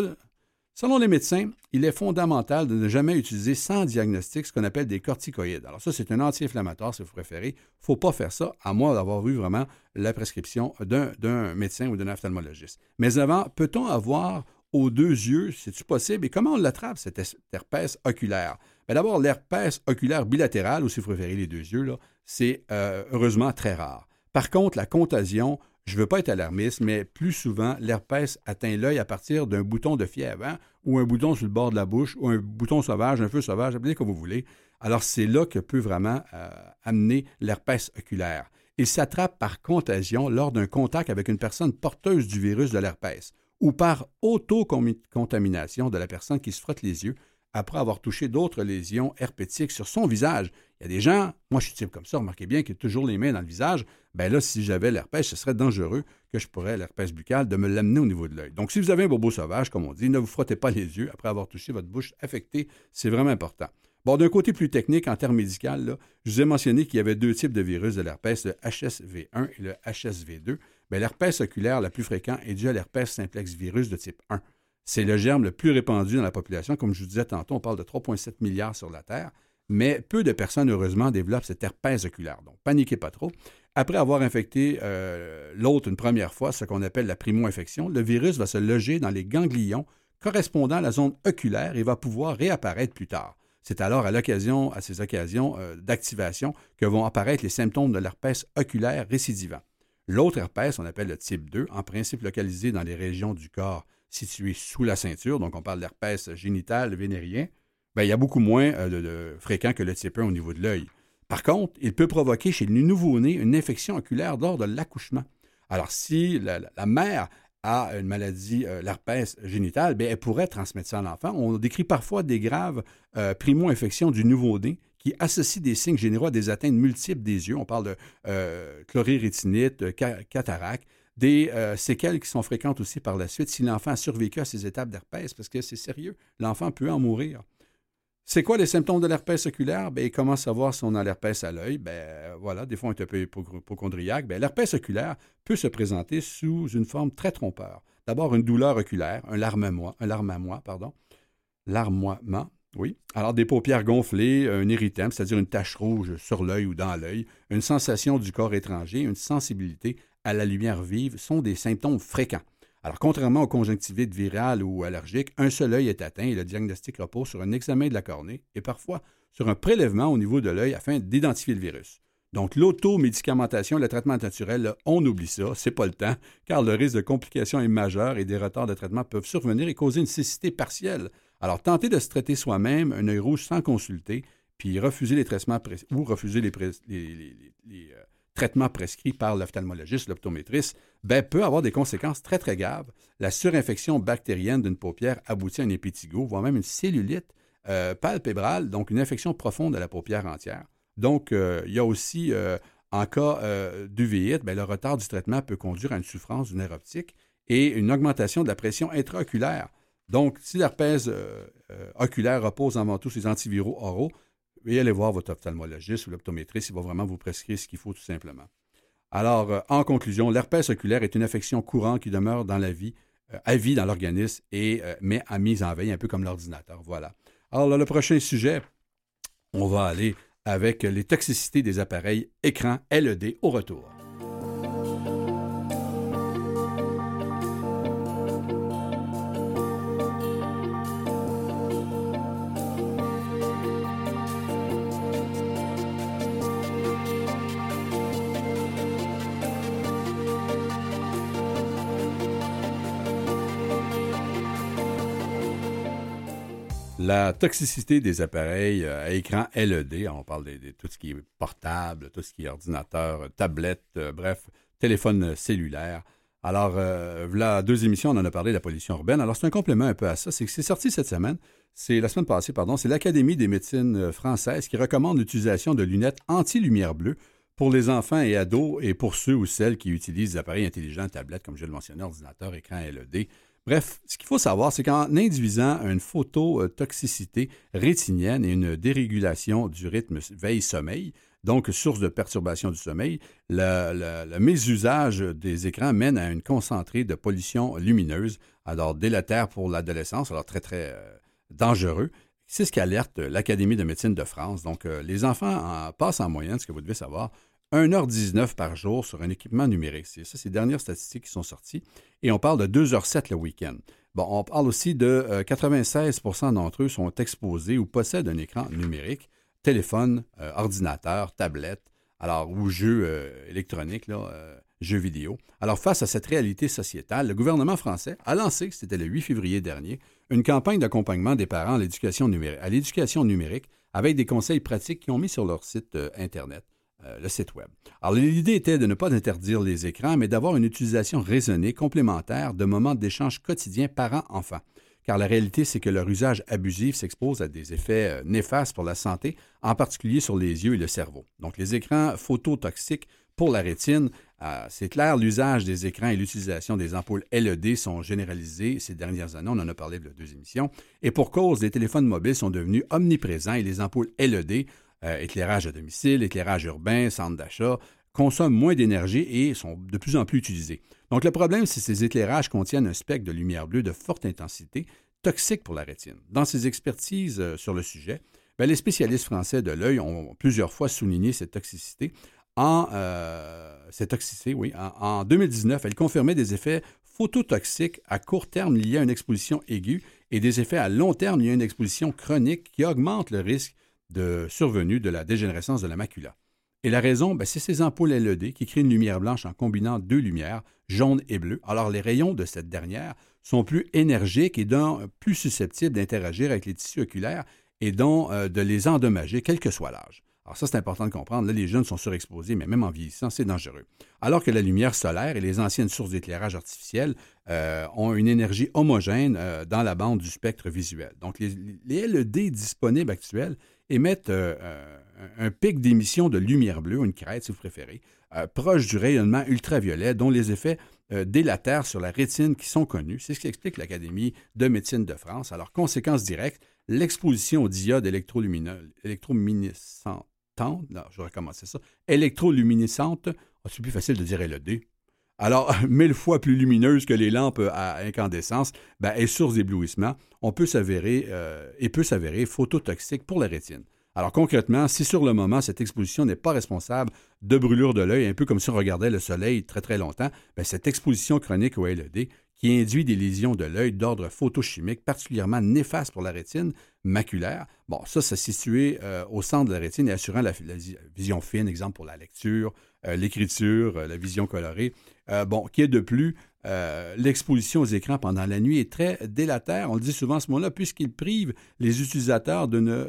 Selon les médecins, il est fondamental de ne jamais utiliser sans diagnostic ce qu'on appelle des corticoïdes. Alors ça, c'est un anti-inflammatoire, si vous préférez. Il ne faut pas faire ça, à moins d'avoir eu vraiment la prescription d'un médecin ou d'un ophtalmologiste. Mais avant, peut-on avoir aux deux yeux, c'est-tu possible? Et comment on l'attrape, cette herpès oculaire? Ben, d'abord, l'herpès oculaire bilatéral, ou si vous préférez les deux yeux, c'est euh, heureusement très rare. Par contre, la contagion je ne veux pas être alarmiste, mais plus souvent, l'herpès atteint l'œil à partir d'un bouton de fièvre, hein, ou un bouton sur le bord de la bouche, ou un bouton sauvage, un feu sauvage, appelez comme vous voulez. Alors, c'est là que peut vraiment euh, amener l'herpès oculaire. Il s'attrape par contagion lors d'un contact avec une personne porteuse du virus de l'herpès ou par autocontamination de la personne qui se frotte les yeux après avoir touché d'autres lésions herpétiques sur son visage. Il y a des gens, moi je suis type comme ça, remarquez bien qu'il a toujours les mains dans le visage. Ben là, si j'avais l'herpès, ce serait dangereux que je pourrais, l'herpès buccal, de me l'amener au niveau de l'œil. Donc, si vous avez un bobo sauvage, comme on dit, ne vous frottez pas les yeux après avoir touché votre bouche affectée. C'est vraiment important. Bon, d'un côté plus technique, en termes médicaux, je vous ai mentionné qu'il y avait deux types de virus de l'herpès, le HSV1 et le HSV2. Bien, l'herpès oculaire le plus fréquent est dû à l'herpès simplex virus de type 1. C'est le germe le plus répandu dans la population. Comme je vous disais tantôt, on parle de 3,7 milliards sur la Terre, mais peu de personnes, heureusement, développent cet herpès oculaire. Donc, paniquez pas trop. Après avoir infecté euh, l'autre une première fois, ce qu'on appelle la primo-infection, le virus va se loger dans les ganglions correspondant à la zone oculaire et va pouvoir réapparaître plus tard. C'est alors à l'occasion, à ces occasions euh, d'activation que vont apparaître les symptômes de l'herpès oculaire récidivant. L'autre herpès, on appelle le type 2, en principe localisé dans les régions du corps situées sous la ceinture, donc on parle d'herpès génital vénérien, bien, il y a beaucoup moins euh, de, fréquent que le type 1 au niveau de l'œil. Par contre, il peut provoquer chez le nouveau-né une infection oculaire lors de l'accouchement. Alors, si la mère a une maladie, euh, l'herpès génital, bien, elle pourrait transmettre ça à l'enfant. On décrit parfois des graves euh, primo-infections du nouveau-né qui associent des signes généraux à des atteintes multiples des yeux. On parle de euh, chlorérétinite, cataracte, des séquelles qui sont fréquentes aussi par la suite si l'enfant a survécu à ces étapes d'herpès, parce que c'est sérieux, l'enfant peut en mourir. C'est quoi les symptômes de l'herpès oculaire? Bien, il commence à voir si on a l'herpès à l'œil. Ben voilà, des fois, on est un peu hypochondriaque. Bien, l'herpès oculaire peut se présenter sous une forme très trompeur. D'abord, une douleur oculaire, un larmoiement, un larmoiement, pardon. Larmoiement, oui. Alors, des paupières gonflées, un irritant, c'est-à-dire une tache rouge sur l'œil ou dans l'œil, une sensation du corps étranger, une sensibilité à la lumière vive sont des symptômes fréquents. Alors, contrairement aux conjonctivites virales ou allergiques, un seul œil est atteint et le diagnostic repose sur un examen de la cornée et parfois sur un prélèvement au niveau de l'œil afin d'identifier le virus. Donc, l'automédicamentation, le traitement naturel, on oublie ça, c'est pas le temps, car le risque de complications est majeur et des retards de traitement peuvent survenir et causer une cécité partielle. Alors, tentez de se traiter soi-même un œil rouge sans consulter, puis refuser les traitements ou refuser les, les, euh, traitement prescrit par l'ophtalmologiste, l'optométriste, ben, peut avoir des conséquences très, très graves. La surinfection bactérienne d'une paupière aboutit à un impétigo, voire même une cellulite euh, palpébrale, donc une infection profonde de la paupière entière. Donc, euh, il y a aussi, euh, en cas d'uvéite, ben, le retard du traitement peut conduire à une souffrance du nerf optique et une augmentation de la pression intraoculaire. Donc, si l'herpès oculaire repose avant tout sur les antiviraux oraux, et allez voir votre ophtalmologiste ou l'optométriste, il va vraiment vous prescrire ce qu'il faut tout simplement. Alors, euh, en conclusion, l'herpès oculaire est une affection courante qui demeure dans la vie, euh, à vie dans l'organisme et euh, met à mise en veille, un peu comme l'ordinateur. Voilà. Alors, le prochain sujet, on va aller avec les toxicités des appareils écran LED au retour. La toxicité des appareils euh, à écran LED, on parle de, tout ce qui est portable, tout ce qui est ordinateur, tablette, euh, bref, téléphone cellulaire. Alors, euh, voilà deux émissions, on en a parlé de la pollution urbaine. Alors, c'est un complément un peu à ça. C'est que c'est sorti cette semaine. C'est la semaine passée, pardon. C'est l'Académie des médecines françaises qui recommande l'utilisation de lunettes anti-lumière bleue pour les enfants et ados et pour ceux ou celles qui utilisent des appareils intelligents, tablettes, comme je le mentionnais, ordinateur, écran LED. Bref, ce qu'il faut savoir, c'est qu'en induisant une phototoxicité rétinienne et une dérégulation du rythme veille-sommeil, donc source de perturbation du sommeil, le, mésusage des écrans mène à une concentrée de pollution lumineuse, alors délétère pour l'adolescence, alors très, très euh, dangereux. C'est ce qu'alerte l'Académie de médecine de France. Donc, euh, les enfants passent en moyenne, ce que vous devez savoir, 1h19 par jour sur un équipement numérique. C'est ça, c'est les dernières statistiques qui sont sorties. Et on parle de 2h07 le week-end. Bon, on parle aussi de 96% euh, d'entre eux sont exposés ou possèdent un écran numérique, téléphone, euh, ordinateur, tablette, alors, ou jeux euh, électroniques, là, jeux vidéo. Alors, face à cette réalité sociétale, le gouvernement français a lancé, c'était le 8 février dernier, une campagne d'accompagnement des parents à l'éducation numérique, avec des conseils pratiques qu'ils ont mis sur leur site euh, Internet, euh, le site Web. Alors, l'idée était de ne pas interdire les écrans, mais d'avoir une utilisation raisonnée, complémentaire de moments d'échange quotidiens parents-enfants car la réalité, c'est que leur usage abusif s'expose à des effets euh, néfastes pour la santé, en particulier sur les yeux et le cerveau. Donc, les écrans phototoxiques pour la rétine, euh, c'est clair, l'usage des écrans et l'utilisation des ampoules LED sont généralisés ces dernières années. On en a parlé de deux émissions. Et pour cause, les téléphones mobiles sont devenus omniprésents et les ampoules LED, euh, éclairage à domicile, éclairage urbain, centre d'achat, consomment moins d'énergie et sont de plus en plus utilisés. Donc le problème, c'est que ces éclairages contiennent un spectre de lumière bleue de forte intensité, toxique pour la rétine. Dans ses expertises euh, sur le sujet, ben, les spécialistes français de l'œil ont plusieurs fois souligné cette toxicité. En, euh, cette toxicité, oui, en, 2019, elle confirmait des effets phototoxiques à court terme liés à une exposition aiguë et des effets à long terme liés à une exposition chronique qui augmentent le risque de survenue de la dégénérescence de la macula. Et la raison, ben, c'est ces ampoules LED qui créent une lumière blanche en combinant deux lumières, jaune et bleu. Alors les rayons de cette dernière sont plus énergiques et donc plus susceptibles d'interagir avec les tissus oculaires et donc euh, de les endommager, quel que soit l'âge. Alors ça, c'est important de comprendre. Là, les jeunes sont surexposés, mais même en vieillissant, c'est dangereux. Alors que la lumière solaire et les anciennes sources d'éclairage artificiel euh, ont une énergie homogène euh, dans la bande du spectre visuel. Donc, les, les LED disponibles actuels émettent un pic d'émission de lumière bleue, une crête si vous préférez, euh, proche du rayonnement ultraviolet dont les effets euh, délétères sur la rétine qui sont connus. C'est ce qu'explique l'Académie de médecine de France. Alors, conséquence directe, l'exposition aux diodes électroluminescentes, non, je vais ça, électroluminescentes, oh, c'est plus facile de dire LED, alors, <laughs> mille fois plus lumineuse que les lampes à incandescence, ben, est source d'éblouissement. On peut s'avérer euh, et peut s'avérer phototoxique pour la rétine. Alors concrètement, si sur le moment cette exposition n'est pas responsable de brûlure de l'œil, un peu comme si on regardait le soleil très très longtemps, bien, cette exposition chronique au LED qui induit des lésions de l'œil d'ordre photochimique particulièrement néfastes pour la rétine maculaire. Bon, ça, c'est situé euh, au centre de la rétine et assurant la, vision fine, exemple pour la lecture, euh, l'écriture, euh, la vision colorée. bon, qui est de plus euh, l'exposition aux écrans pendant la nuit est très délétère. On le dit souvent à ce moment-là, puisqu'il prive les utilisateurs d'une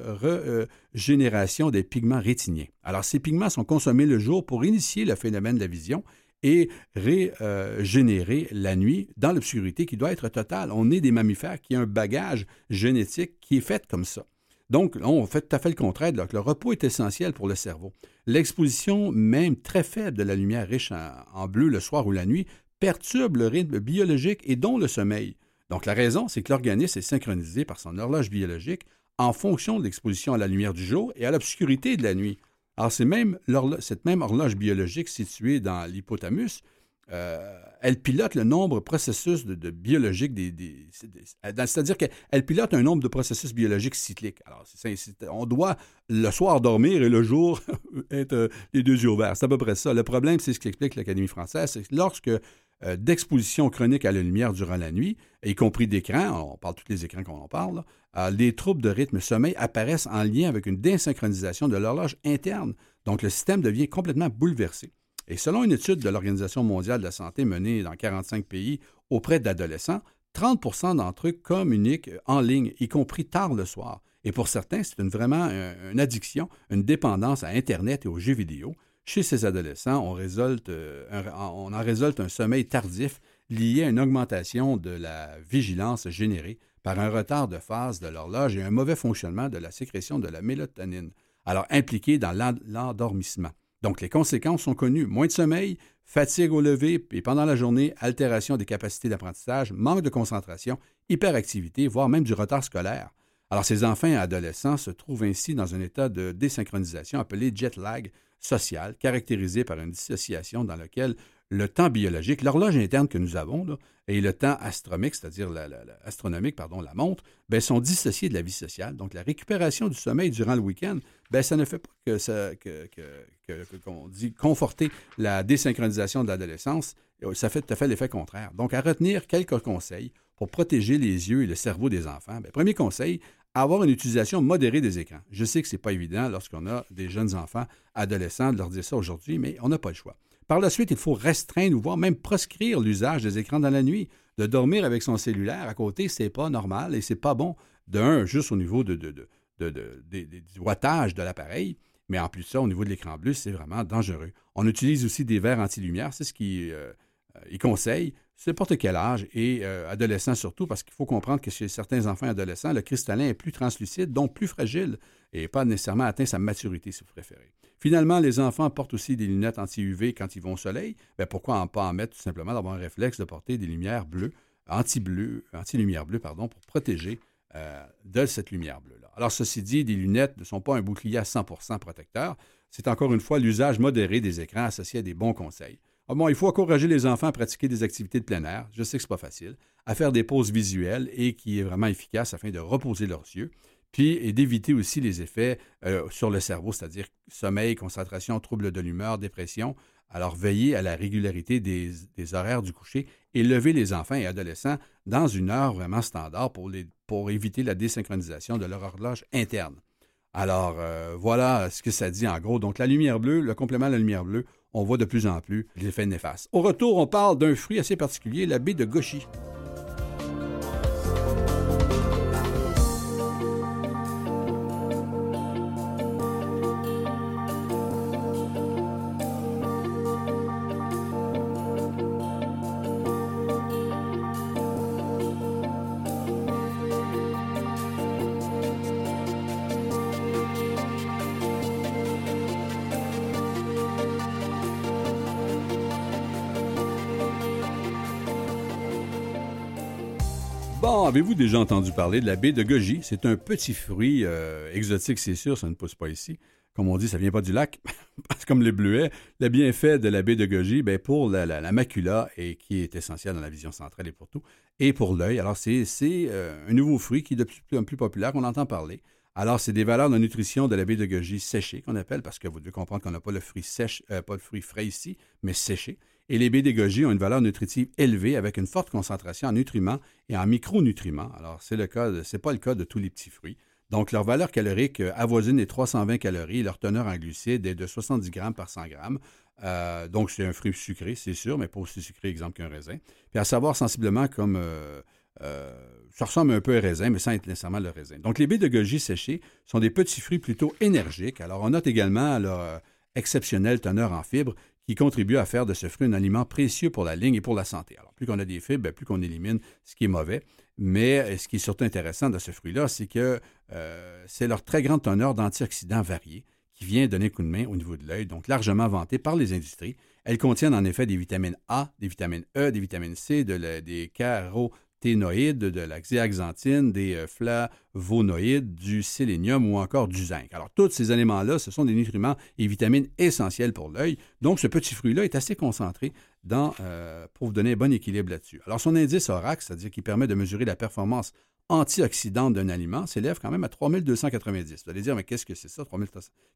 régénération des pigments rétiniens. Alors, ces pigments sont consommés le jour pour initier le phénomène de la vision et régénérer la nuit dans l'obscurité qui doit être totale. On est des mammifères qui ont un bagage génétique qui est fait comme ça. Donc, on fait tout à fait le contraire. le repos est essentiel pour le cerveau. L'exposition même très faible de la lumière riche en, bleu le soir ou la nuit perturbe le rythme biologique et dont le sommeil. Donc la raison, c'est que l'organisme est synchronisé par son horloge biologique en fonction de l'exposition à la lumière du jour et à l'obscurité de la nuit. Alors c'est même cette même horloge biologique située dans l'hypothalamus, euh, elle pilote le nombre de processus biologiques des, c'est-à-dire qu'elle pilote un nombre de processus biologiques cycliques. Alors, on doit le soir dormir et le jour <laughs> être euh, les deux yeux ouverts. C'est à peu près ça. Le problème, c'est ce qu'explique l'Académie française, c'est que lorsque d'exposition chronique à la lumière durant la nuit, y compris d'écran, on parle tous les écrans qu'on en parle, euh, les troubles de rythme sommeil apparaissent en lien avec une désynchronisation de l'horloge interne. Donc le système devient complètement bouleversé. Et selon une étude de l'Organisation mondiale de la santé menée dans 45 pays auprès d'adolescents, 30% d'entre eux communiquent en ligne, y compris tard le soir. Et pour certains, c'est vraiment une addiction, une dépendance à Internet et aux jeux vidéo. Chez ces adolescents, on, euh, en résulte un sommeil tardif lié à une augmentation de la vigilance générée par un retard de phase de l'horloge et un mauvais fonctionnement de la sécrétion de la mélatonine, alors impliquée dans l'endormissement. Donc les conséquences sont connues. Moins de sommeil, fatigue au lever et pendant la journée, altération des capacités d'apprentissage, manque de concentration, hyperactivité, voire même du retard scolaire. Alors ces enfants et adolescents se trouvent ainsi dans un état de désynchronisation appelé jet lag, sociale caractérisée par une dissociation dans laquelle le temps biologique, l'horloge interne que nous avons, et le temps astronomique, c'est-à-dire la, astronomique, pardon, la montre, ben, sont dissociés de la vie sociale. Donc, la récupération du sommeil durant le week-end, ben, ça ne fait pas que ça, que, qu'on dit conforter la désynchronisation de l'adolescence. Ça fait tout à fait l'effet contraire. Donc, à retenir quelques conseils pour protéger les yeux et le cerveau des enfants. Ben, premier conseil, avoir une utilisation modérée des écrans. Je sais que ce n'est pas évident lorsqu'on a des jeunes enfants, adolescents, de leur dire ça aujourd'hui, mais on n'a pas le choix. Par la suite, il faut restreindre ou voire même proscrire l'usage des écrans dans la nuit. De dormir avec son cellulaire à côté, c'est pas normal et c'est pas bon. D'un, juste au niveau de, de, wattage de l'appareil, mais en plus de ça, au niveau de l'écran bleu, c'est vraiment dangereux. On utilise aussi des verres anti-lumière, c'est ce qu'il euh, conseille, c'est n'importe quel âge et euh, adolescent surtout, parce qu'il faut comprendre que chez certains enfants et adolescents, le cristallin est plus translucide, donc plus fragile et pas nécessairement atteint sa maturité, si vous préférez. Finalement, les enfants portent aussi des lunettes anti-UV quand ils vont au soleil. Bien, pourquoi en pas en mettre tout simplement d'avoir un réflexe de porter des lumières bleues, anti-bleu, anti-lumière bleue, pardon, pour protéger euh, de cette lumière bleue-là. Alors, ceci dit, des lunettes ne sont pas un bouclier à 100% protecteur. C'est encore une fois l'usage modéré des écrans associé à des bons conseils. Ah bon, il faut encourager les enfants à pratiquer des activités de plein air. Je sais que ce n'est pas facile. À faire des pauses visuelles et qui est vraiment efficace afin de reposer leurs yeux puis et d'éviter aussi les effets euh, sur le cerveau, c'est-à-dire sommeil, concentration, troubles de l'humeur, dépression. Alors, veillez à la régularité des, horaires du coucher et levez les enfants et adolescents dans une heure vraiment standard pour, éviter la désynchronisation de leur horloge interne. Alors, euh, voilà ce que ça dit en gros. Donc, la lumière bleue, le complément de la lumière bleue, on voit de plus en plus les effets néfastes. Au retour, on parle d'un fruit assez particulier, la baie de gauchy. Avez-vous déjà entendu parler de la baie de goji? C'est un petit fruit euh, exotique, c'est sûr, ça ne pousse pas ici. Comme on dit, ça ne vient pas du lac. <laughs> comme les bleuets, le bienfait de la baie de goji, ben, pour la, macula, et qui est essentiel dans la vision centrale et pour tout, et pour l'œil. Alors, c'est euh, un nouveau fruit qui est de plus en plus populaire, qu'on entend parler. Alors, c'est des valeurs de nutrition de la baie de goji séchée qu'on appelle, parce que vous devez comprendre qu'on n'a pas le fruit sèche, euh, pas le fruit frais ici, mais séché et les baies de goji ont une valeur nutritive élevée avec une forte concentration en nutriments et en micronutriments. Alors, c'est le cas, pas le cas de tous les petits fruits. Donc, leur valeur calorique euh, avoisine les 320 calories leur teneur en glucides est de 70 grammes par 100 grammes. Euh, donc, c'est un fruit sucré, c'est sûr, mais pas aussi sucré, exemple, qu'un raisin. Puis, à savoir sensiblement comme. Euh, ça ressemble un peu à un raisin, mais sans être nécessairement le raisin. Donc, les baies de goji séchées sont des petits fruits plutôt énergiques. Alors, on note également leur exceptionnelle teneur en fibres qui contribue à faire de ce fruit un aliment précieux pour la ligne et pour la santé. Alors, plus qu'on a des fibres, ben, plus qu'on élimine ce qui est mauvais. Mais euh, ce qui est surtout intéressant de ce fruit-là, c'est que euh, c'est leur très grande teneur d'antioxydants variés qui vient donner coup de main au niveau de l'œil, donc largement vanté par les industries. Elles contiennent en effet des vitamines A, des vitamines E, des vitamines C, des de la xéaxanthine, des euh, flavonoïdes, du sélénium ou encore du zinc. Alors, tous ces éléments-là, ce sont des nutriments et vitamines essentiels pour l'œil. Donc, ce petit fruit-là est assez concentré dans, euh, pour vous donner un bon équilibre là-dessus. Alors, son indice ORAC, c'est-à-dire qui permet de mesurer la performance antioxydante d'un aliment s'élève quand même à 3290. Vous allez dire, mais qu'est-ce que c'est ça,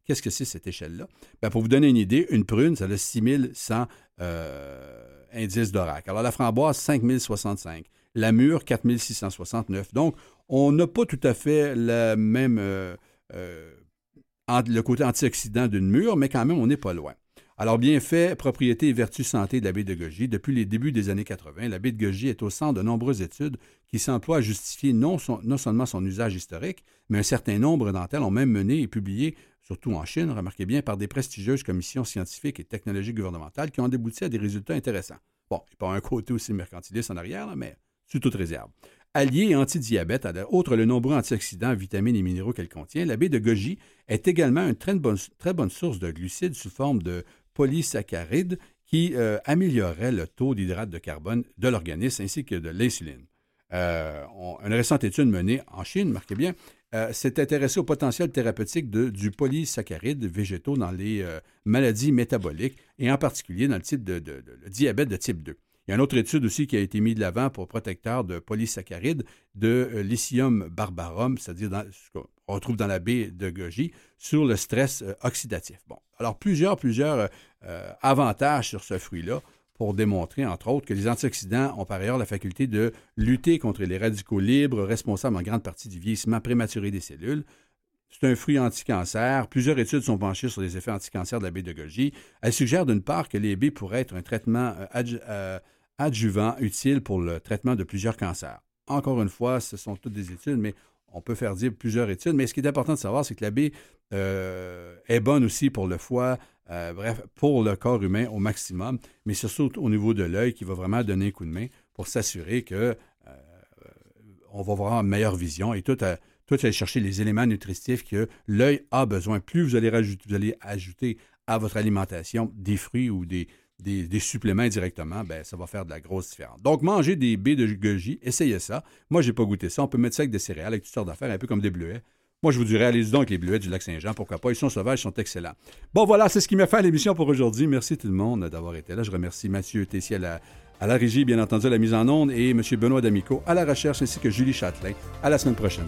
Qu'est-ce que c'est cette échelle-là? Bien, pour vous donner une idée, une prune, ça a 6100 euh, indices d'ORAC. Alors, la framboise, 5065 la mûre 4669. Donc, on n'a pas tout à fait le même euh, euh, le côté antioxydant d'une mûre, mais quand même, on n'est pas loin. Alors, bien fait, propriété et vertu santé de la baie de goji. Depuis les débuts des années 80, la baie de goji est au centre de nombreuses études qui s'emploient à justifier non, seulement son usage historique, mais un certain nombre d'entre elles ont même mené et publié, surtout en Chine, remarquez bien, par des prestigieuses commissions scientifiques et technologiques gouvernementales qui ont abouti à des résultats intéressants. Bon, il n'y a pas un côté aussi mercantiliste en arrière, mais sous toute réserve. Alliée et anti-diabète, outre le nombreux antioxydants, vitamines et minéraux qu'elle contient, la baie de goji est également une très bonne, source de glucides sous forme de polysaccharides qui euh, améliorerait le taux d'hydrate de carbone de l'organisme ainsi que de l'insuline. Euh, une récente étude menée en Chine, marquez bien, euh, s'est intéressée au potentiel thérapeutique du polysaccharide végétaux dans les maladies métaboliques et en particulier dans le type de diabète de type 2. Il y a une autre étude aussi qui a été mise de l'avant pour protecteur de polysaccharides de euh, lithium barbarum, c'est-à-dire ce qu'on retrouve dans la baie de goji, sur le stress euh, oxydatif. Bon, alors plusieurs, plusieurs euh, avantages sur ce fruit-là pour démontrer, entre autres, que les antioxydants ont par ailleurs la faculté de lutter contre les radicaux libres responsables en grande partie du vieillissement prématuré des cellules, C'est un fruit anti-cancer. Plusieurs études sont penchées sur les effets anti-cancer de la baie de goji. Elle suggère d'une part que les baies pourraient être un traitement adjuvant utile pour le traitement de plusieurs cancers. Encore une fois, ce sont toutes des études, mais on peut faire dire plusieurs études. Mais ce qui est important de savoir, c'est que la baie est bonne aussi pour le foie, bref, pour le corps humain au maximum, mais surtout au niveau de l'œil qui va vraiment donner un coup de main pour s'assurer que on va avoir une meilleure vision et tout, à, tout aller chercher les éléments nutritifs que l'œil a besoin. Plus vous allez ajouter à votre alimentation des fruits ou des, des, suppléments directement, ben, ça va faire de la grosse différence. Donc, manger des baies de goji, essayez ça. Moi, je n'ai pas goûté ça. On peut mettre ça avec des céréales, avec toutes sortes d'affaires, un peu comme des bleuets. Moi, je vous dirais, allez-y donc les bleuets du lac Saint-Jean, pourquoi pas. Ils sont sauvages, ils sont excellents. Bon, voilà, c'est ce qui m'a fait l'émission pour aujourd'hui. Merci tout le monde d'avoir été là. Je remercie Mathieu Tessier à la à la régie, bien entendu, à la mise en onde, et M. Benoît D'Amico à la recherche, ainsi que Julie Châtelain. À la semaine prochaine.